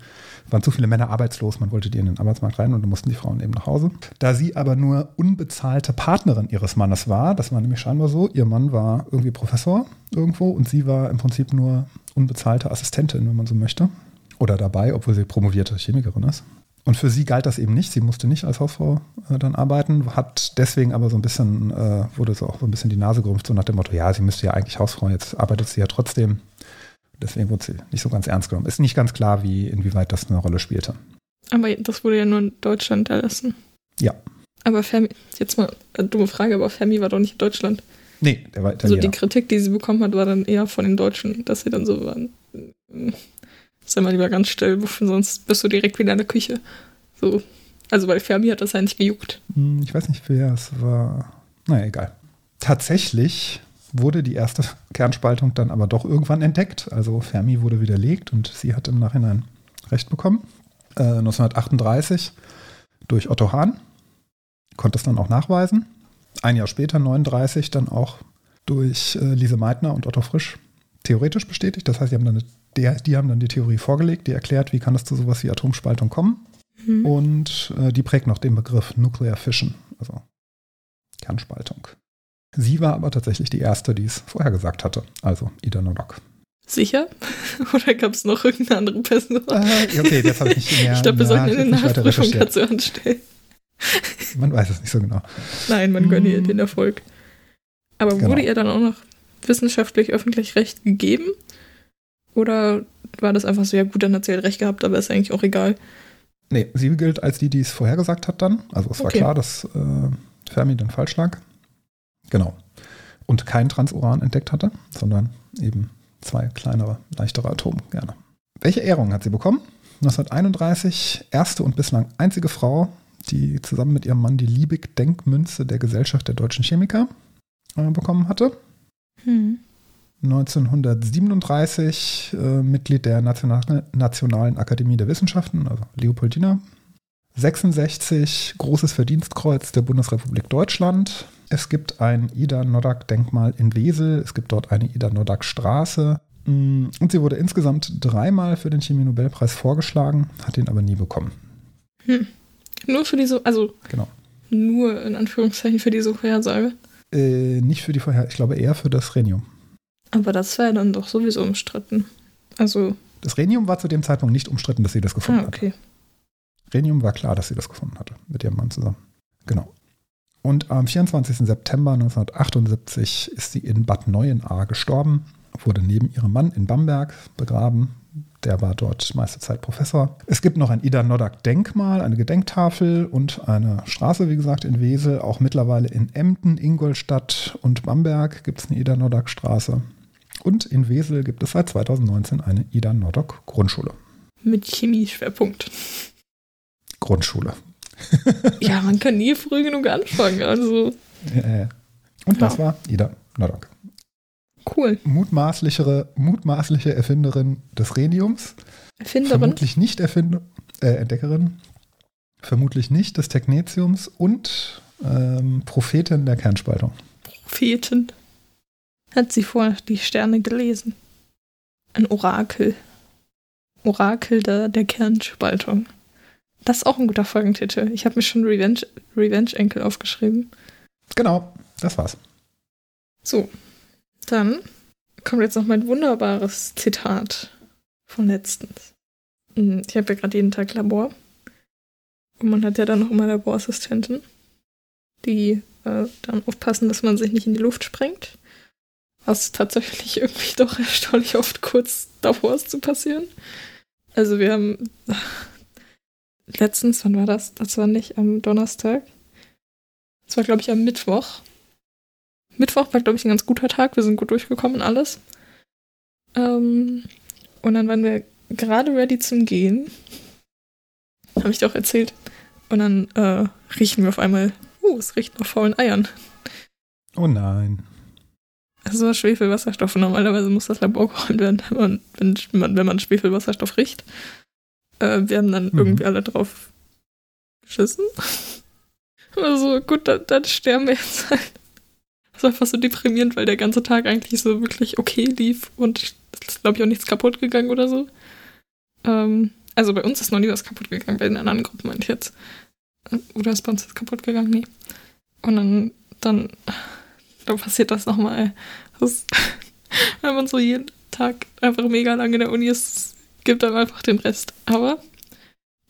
waren zu viele Männer arbeitslos, man wollte die in den Arbeitsmarkt rein und dann mussten die Frauen eben nach Hause. Da sie aber nur unbezahlte Partnerin ihres Mannes war, das war nämlich scheinbar so, ihr Mann war irgendwie Professor irgendwo und sie war im Prinzip nur unbezahlte Assistentin, wenn man so möchte. Oder dabei, obwohl sie promovierte Chemikerin ist. Und für sie galt das eben nicht. Sie musste nicht als Hausfrau äh, dann arbeiten, hat deswegen aber so ein bisschen, äh, wurde so auch so ein bisschen die Nase gerümpft, so nach dem Motto, ja, sie müsste ja eigentlich Hausfrau, jetzt arbeitet sie ja trotzdem. Deswegen wurde sie nicht so ganz ernst genommen. Ist nicht ganz klar, wie, inwieweit das eine Rolle spielte. Aber das wurde ja nur in Deutschland erlassen. Ja. Aber Fermi, jetzt mal eine dumme Frage, aber Fermi war doch nicht in Deutschland. Nee, der war Also die Italiener. Kritik, die sie bekommen hat, war dann eher von den Deutschen, dass sie dann so waren. Sei mal lieber ganz still, sonst bist du direkt wieder in der Küche. So. Also bei Fermi hat das ja nicht gejuckt. Hm, Ich weiß nicht, wer es war. Naja, egal. Tatsächlich wurde die erste Kernspaltung dann aber doch irgendwann entdeckt. Also Fermi wurde widerlegt und sie hat im Nachhinein Recht bekommen. Äh, 1938 durch Otto Hahn. Konnte es dann auch nachweisen. Ein Jahr später, 39, dann auch durch äh, Lise Meitner und Otto Frisch theoretisch bestätigt. Das heißt, die haben, dann eine, der, die haben dann die Theorie vorgelegt, die erklärt, wie kann es zu sowas wie Atomspaltung kommen. Mhm. Und äh, die prägt noch den Begriff Nuclear Fission, also Kernspaltung. Sie war aber tatsächlich die erste, die es vorhergesagt hatte, also Ida Noddack. Sicher? Oder gab es noch irgendeine andere Person? Äh, okay, jetzt habe ich nicht mehr. ich glaube, wir sollten eine Nachprüfung dazu anstellen. Man weiß es nicht so genau. Nein, man gönne ihr Mm. den Erfolg. Aber Genau. wurde ihr dann auch noch wissenschaftlich öffentlich Recht gegeben? Oder war das einfach so, ja gut, dann hat sie halt Recht gehabt, aber ist eigentlich auch egal. Nee, sie gilt als die, die es vorhergesagt hat dann. Also es war Okay. klar, dass äh, Fermi dann falsch lag. Genau. Und kein Transuran entdeckt hatte, sondern eben zwei kleinere, leichtere Atomkerne. Welche Ehrung hat sie bekommen? 1931 erste und bislang einzige Frau, die zusammen mit ihrem Mann die Liebig-Denkmünze der Gesellschaft der deutschen Chemiker äh, bekommen hatte. 1937 äh, Mitglied der National Nationalen Akademie der Wissenschaften, also Leopoldina. 66 Großes Verdienstkreuz der Bundesrepublik Deutschland. Es gibt ein Ida Noddack-Denkmal in Wesel. Es gibt dort eine Ida Noddack-Straße. Mm, Und sie wurde insgesamt dreimal für den Chemie-Nobelpreis vorgeschlagen, hat ihn aber nie bekommen. Nur für diese, also Genau. nur in Anführungszeichen für diese Vorhersage. Äh, nicht für die Vorher, ich glaube eher für das Rhenium. Aber das wäre dann doch sowieso umstritten. Also, Das Rhenium war zu dem Zeitpunkt nicht umstritten, dass sie das gefunden ah, hat. okay. Rhenium war klar, dass sie das gefunden hatte, mit ihrem Mann zusammen. Genau. Und am 24. September 1978 ist sie in Bad Neuenahr gestorben, wurde neben ihrem Mann in Bamberg begraben. Der war dort meiste Zeit Professor. Es gibt noch ein Ida Noddack Denkmal, eine Gedenktafel und eine Straße, wie gesagt, in Wesel. Auch mittlerweile in Emden, Ingolstadt und Bamberg gibt es eine Ida Noddack Straße. Und in Wesel gibt es seit 2019 eine Ida Noddack Grundschule. Mit Chemie-Schwerpunkt. Grundschule. ja, man kann nie früh genug anfangen. Also, Äh, Und das Ja. war Ida Noddack. cool. Mutmaßlichere, mutmaßliche Erfinderin des Rheniums. Erfinderin. Vermutlich nicht Erfinder, äh, Entdeckerin. Vermutlich nicht des Technetiums und ähm, Prophetin der Kernspaltung. Prophetin. Hat sie vorher die Sterne gelesen. Ein Orakel. Orakel der, der Kernspaltung. Das ist auch ein guter Folgentitel. Ich habe mir schon Revenge, Revenge Enkel aufgeschrieben. Genau, das war's. So, dann kommt jetzt noch mein wunderbares Zitat von letztens. Hm, Ich habe ja gerade jeden Tag Labor. Und man hat ja dann noch immer Laborassistenten, die äh, dann aufpassen, dass man sich nicht in die Luft sprengt. Was tatsächlich irgendwie doch erstaunlich oft kurz davor ist zu passieren. Also wir haben letztens, wann war das? Das war nicht am Donnerstag. Das war, glaube ich, am Mittwoch. Mittwoch war, glaube ich, ein ganz guter Tag. Wir sind gut durchgekommen und alles. Ähm, und dann waren wir gerade ready zum Gehen. Habe ich doch erzählt. Und dann äh, riechen wir auf einmal, uh, es riecht nach faulen Eiern. Oh nein. Also Schwefelwasserstoff. Normalerweise muss das Labor geräumt werden, wenn man, wenn man, Schwefelwasserstoff riecht. Äh, wir haben dann Mhm. irgendwie alle drauf geschissen. Also gut, dann, dann sterben wir jetzt halt. Das war einfach so deprimierend, weil der ganze Tag eigentlich so wirklich okay lief und es ist, glaube ich, auch nichts kaputt gegangen oder so. Ähm, also bei uns ist noch nie was kaputt gegangen, bei den anderen Gruppen meine ich jetzt. Oder ist bei uns was kaputt gegangen? Nee. Und dann, dann, dann passiert das nochmal. Das, wenn man so jeden Tag einfach mega lang in der Uni ist, gibt dann einfach den Rest. Aber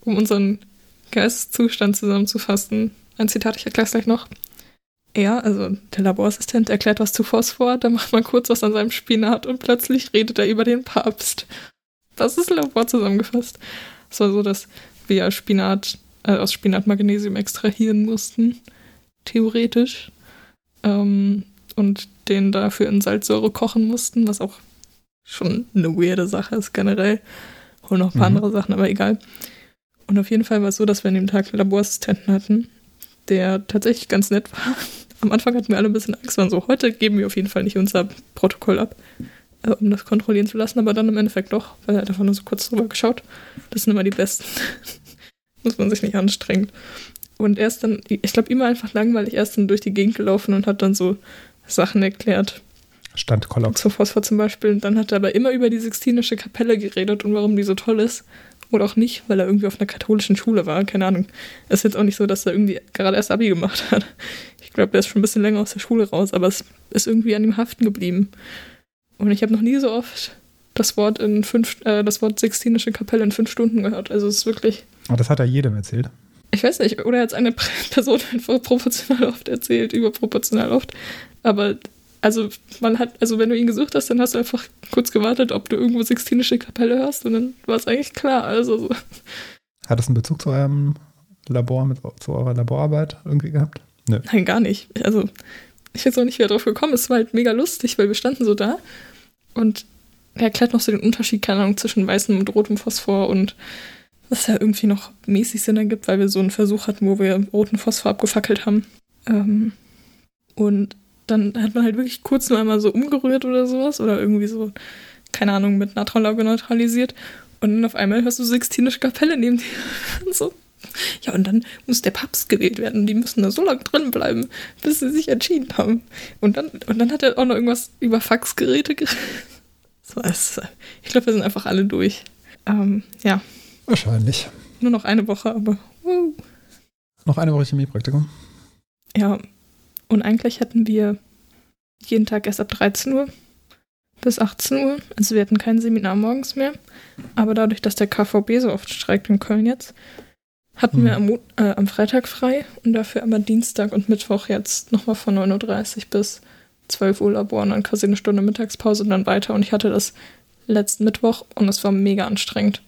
um unseren Geisteszustand zusammenzufassen, ein Zitat, ich erkläre es gleich noch. Er, also der Laborassistent, erklärt was zu Phosphor, dann macht man kurz was an seinem Spinat und plötzlich redet er über den Papst. Das ist Labor zusammengefasst. Es war so, dass wir Spinat, äh, aus Spinat Magnesium extrahieren mussten, theoretisch. Ähm, und den dafür in Salzsäure kochen mussten, was auch schon eine weirde Sache ist generell. Und noch ein paar Mhm. andere Sachen, aber egal. Und auf jeden Fall war es so, dass wir an dem Tag einen Laborassistenten hatten, der tatsächlich ganz nett war. Am Anfang hatten wir alle ein bisschen Angst, waren so, heute geben wir auf jeden Fall nicht unser Protokoll ab, äh, um das kontrollieren zu lassen, aber dann im Endeffekt doch, weil er hat einfach nur so kurz drüber geschaut. Das sind immer die Besten. Muss man sich nicht anstrengen. Und er ist dann, ich glaube, immer einfach langweilig, er ist dann durch die Gegend gelaufen und hat dann so Sachen erklärt. Stand Kollox. Zu Phosphor zum Beispiel. Und dann hat er aber immer über die Sixtinische Kapelle geredet und warum die so toll ist. Oder auch nicht, weil er irgendwie auf einer katholischen Schule war. Keine Ahnung. Ist jetzt auch nicht so, dass er irgendwie gerade erst Abi gemacht hat. Ich glaube, er ist schon ein bisschen länger aus der Schule raus, aber es ist irgendwie an ihm haften geblieben. Und ich habe noch nie so oft das Wort in fünf, äh, das Wort Sixtinische Kapelle in fünf Stunden gehört. Also es ist wirklich, Aber das hat er jedem erzählt. Ich weiß nicht, oder er hat es eine Person einfach proportional oft erzählt, überproportional oft. Aber also man hat, also wenn du ihn gesucht hast, dann hast du einfach kurz gewartet, ob du irgendwo Sixtinische Kapelle hörst und dann war es eigentlich klar. Also so. Hat es einen Bezug zu eurem Labor, mit, zu eurer Laborarbeit irgendwie gehabt? Nö. Nein, gar nicht. Also, ich weiß auch nicht, wie er drauf gekommen ist. Es war halt mega lustig, weil wir standen so da und er erklärt noch so den Unterschied, keine Ahnung, zwischen weißem und rotem Phosphor und was ja irgendwie noch mäßig Sinn ergibt, weil wir so einen Versuch hatten, wo wir roten Phosphor abgefackelt haben. Ähm, und dann hat man halt wirklich kurz nur einmal so umgerührt oder sowas oder irgendwie so, keine Ahnung, mit Natronlauge neutralisiert. Und dann auf einmal hörst du Sixtinische Kapelle neben dir. Und so. Ja, und dann muss der Papst gewählt werden. Die müssen da so lange drin bleiben, bis sie sich entschieden haben. Und dann, und dann hat er auch noch irgendwas über Faxgeräte geredet. So, ich glaube, wir sind einfach alle durch. Ähm, ja, Wahrscheinlich. nur noch eine Woche, aber uh, Noch eine Woche Chemiepraktikum. ja. Und eigentlich hatten wir jeden Tag erst ab 13 Uhr bis 18 Uhr. Also wir hatten kein Seminar morgens mehr. Aber dadurch, dass der KVB so oft streikt in Köln jetzt, hatten Hm. wir am, Mo- äh, am Freitag frei und dafür aber Dienstag und Mittwoch jetzt nochmal von 9.30 Uhr bis 12 Uhr Labor und dann quasi eine Stunde Mittagspause und dann weiter. Und ich hatte das letzten Mittwoch und es war mega anstrengend.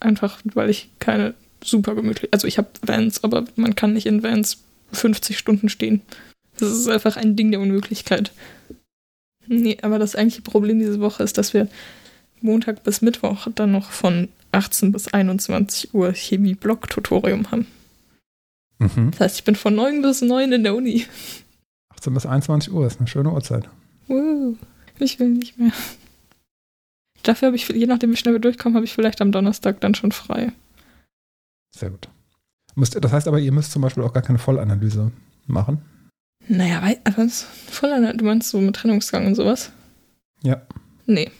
Einfach, weil ich keine super gemütlich, also ich habe Vans, aber man kann nicht in Vans 50 Stunden stehen. Das ist einfach ein Ding der Unmöglichkeit. Nee, aber das eigentliche Problem diese Woche ist, dass wir Montag bis Mittwoch dann noch von 18 bis 21 Uhr Chemie-Block-Tutorium haben. Mhm. Das heißt, ich bin von 9 bis 9 in der Uni. 18 bis 21 Uhr ist eine schöne Uhrzeit. Wow, ich will nicht mehr. Dafür habe ich, je nachdem wie schnell wir durchkommen, habe ich vielleicht am Donnerstag dann schon frei. Sehr gut. Müsst, das heißt aber, ihr müsst zum Beispiel auch gar keine Vollanalyse machen. Naja, wei- aber es voll an, du meinst so mit Trennungsgang und sowas? Ja. Nee.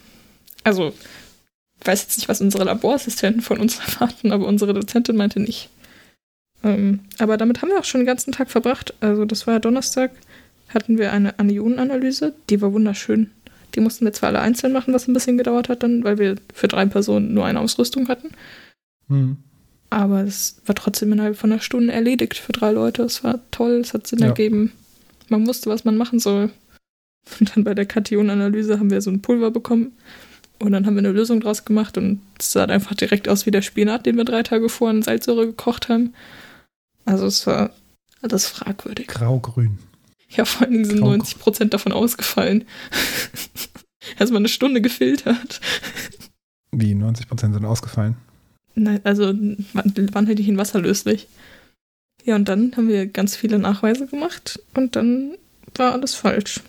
Also, weiß jetzt nicht, was unsere Laborassistenten von uns erwarten, aber unsere Dozentin meinte nicht. Ähm, aber damit haben wir auch schon den ganzen Tag verbracht. Also das war ja Donnerstag, hatten wir eine Anionenanalyse, die war wunderschön. Die mussten wir zwar alle einzeln machen, was ein bisschen gedauert hat dann, weil wir für drei Personen nur eine Ausrüstung hatten. Hm. Aber es war trotzdem innerhalb von einer Stunde erledigt für drei Leute. Es war toll, es hat Sinn Ja. ergeben. Man wusste, was man machen soll. Und dann bei der Kationanalyse haben wir so ein Pulver bekommen. Und dann haben wir eine Lösung draus gemacht und es sah einfach direkt aus wie der Spinat, den wir drei Tage vorher in Salzsäure gekocht haben. Also es war alles fragwürdig. Grau-grün. Ja, vor allen Dingen sind Grau- 90% davon ausgefallen. Erstmal eine Stunde gefiltert. Wie 90% sind ausgefallen. Nein, also wann, hätte ich in Wasser löslich? Ja, und dann haben wir ganz viele Nachweise gemacht und dann war alles falsch.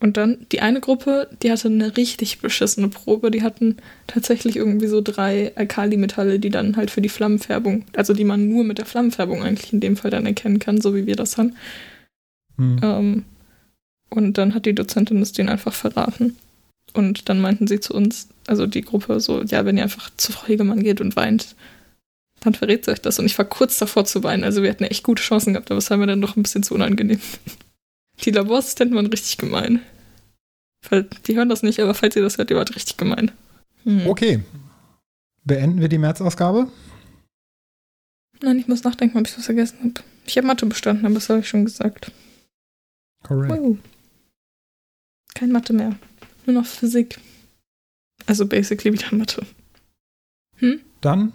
Und dann die eine Gruppe, die hatte eine richtig beschissene Probe. Die hatten tatsächlich irgendwie so drei Alkalimetalle, die dann halt für die Flammenfärbung, also die man nur mit der Flammenfärbung eigentlich in dem Fall dann erkennen kann, so wie wir das haben. Hm. Ähm, und dann hat die Dozentin es denen einfach verraten. Und dann meinten sie zu uns, also die Gruppe, so, ja, wenn ihr einfach zu Frau Hegemann geht und weint, dann verrät sie euch das. Und ich war kurz davor zu weinen. Also wir hatten echt gute Chancen gehabt, aber es war mir dann doch ein bisschen zu unangenehm. Die Laborassistenten waren richtig gemein. Die hören das nicht, aber falls ihr das hört, ihr wart richtig gemein. Hm. Okay. Beenden wir die März-Ausgabe? Nein, ich muss nachdenken, ob ich was vergessen habe. Ich habe Mathe bestanden, aber das habe ich schon gesagt. Correct. Wow. Kein Mathe mehr. Nur noch Physik. Also basically wieder Mathe. Dann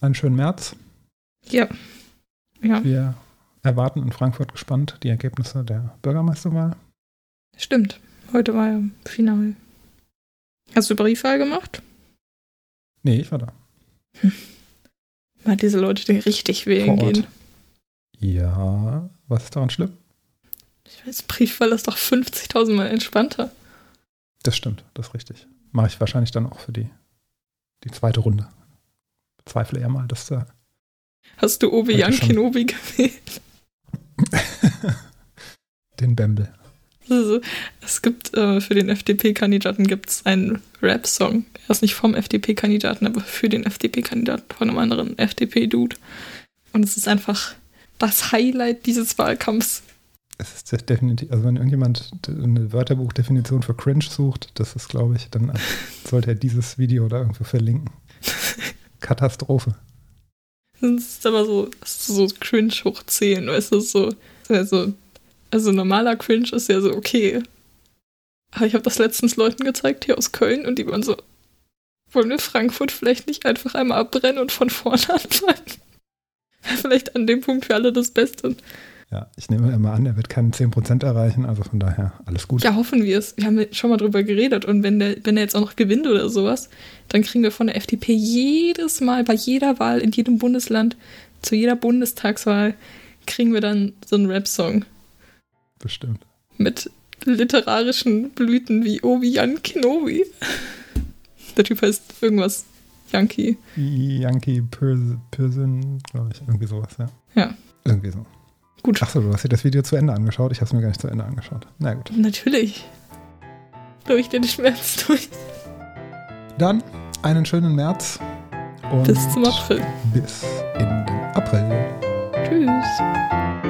einen schönen März. Ja. Ja, Wir erwarten in Frankfurt gespannt die Ergebnisse der Bürgermeisterwahl. stimmt. Heute war ja Final. Hast du Briefwahl gemacht? Nee, ich war da. Mal diese Leute, die richtig wählen gehen. Ja, was ist daran schlimm? Ich weiß, Briefwahl ist doch 50.000 Mal entspannter. Das stimmt, das ist richtig. Mache ich wahrscheinlich dann auch für die, die zweite Runde. Bezweifle eher mal, dass da Hast du Obi schon. Kenobi gewählt? den Bembel. Also, es gibt äh, für den FDP-Kandidaten gibt's einen Rap-Song. Er ist nicht vom FDP-Kandidaten, aber für den FDP-Kandidaten von einem anderen FDP-Dude. Und es ist einfach das Highlight dieses Wahlkampfs. Es ist de- definitiv, also wenn irgendjemand eine Wörterbuchdefinition für Cringe sucht, das ist, glaube ich, dann sollte er dieses Video da irgendwo verlinken. Katastrophe. Das ist aber so, ist so Cringe hoch 10, weißt du, so. Also, also normaler Cringe ist ja so okay. Aber ich habe das letztens Leuten gezeigt hier aus Köln und die waren so, wollen wir Frankfurt vielleicht nicht einfach einmal abbrennen und von vorne anfangen? Vielleicht an dem Punkt für alle das Beste. Ja, ich nehme immer an, er wird keine 10% erreichen, also von daher alles gut. Ja, hoffen wir es. Wir haben schon mal drüber geredet und wenn der, wenn er jetzt auch noch gewinnt oder sowas, dann kriegen wir von der FDP jedes Mal bei jeder Wahl in jedem Bundesland, zu jeder Bundestagswahl, kriegen wir dann so einen Rap-Song Bestimmt. mit literarischen Blüten wie Obi-Wan Kenobi. Der Typ heißt irgendwas Yankee. Yankee Pers- Person, glaube ich, irgendwie sowas, ja. Ja. Irgendwie so. Gut. Achso, du hast dir das Video zu Ende angeschaut. Ich habe es mir gar nicht zu Ende angeschaut. Na gut. Natürlich. Durch den Schmerz durch. Dann einen schönen März. Und Bis zum April. Bis in den April. Tschüss.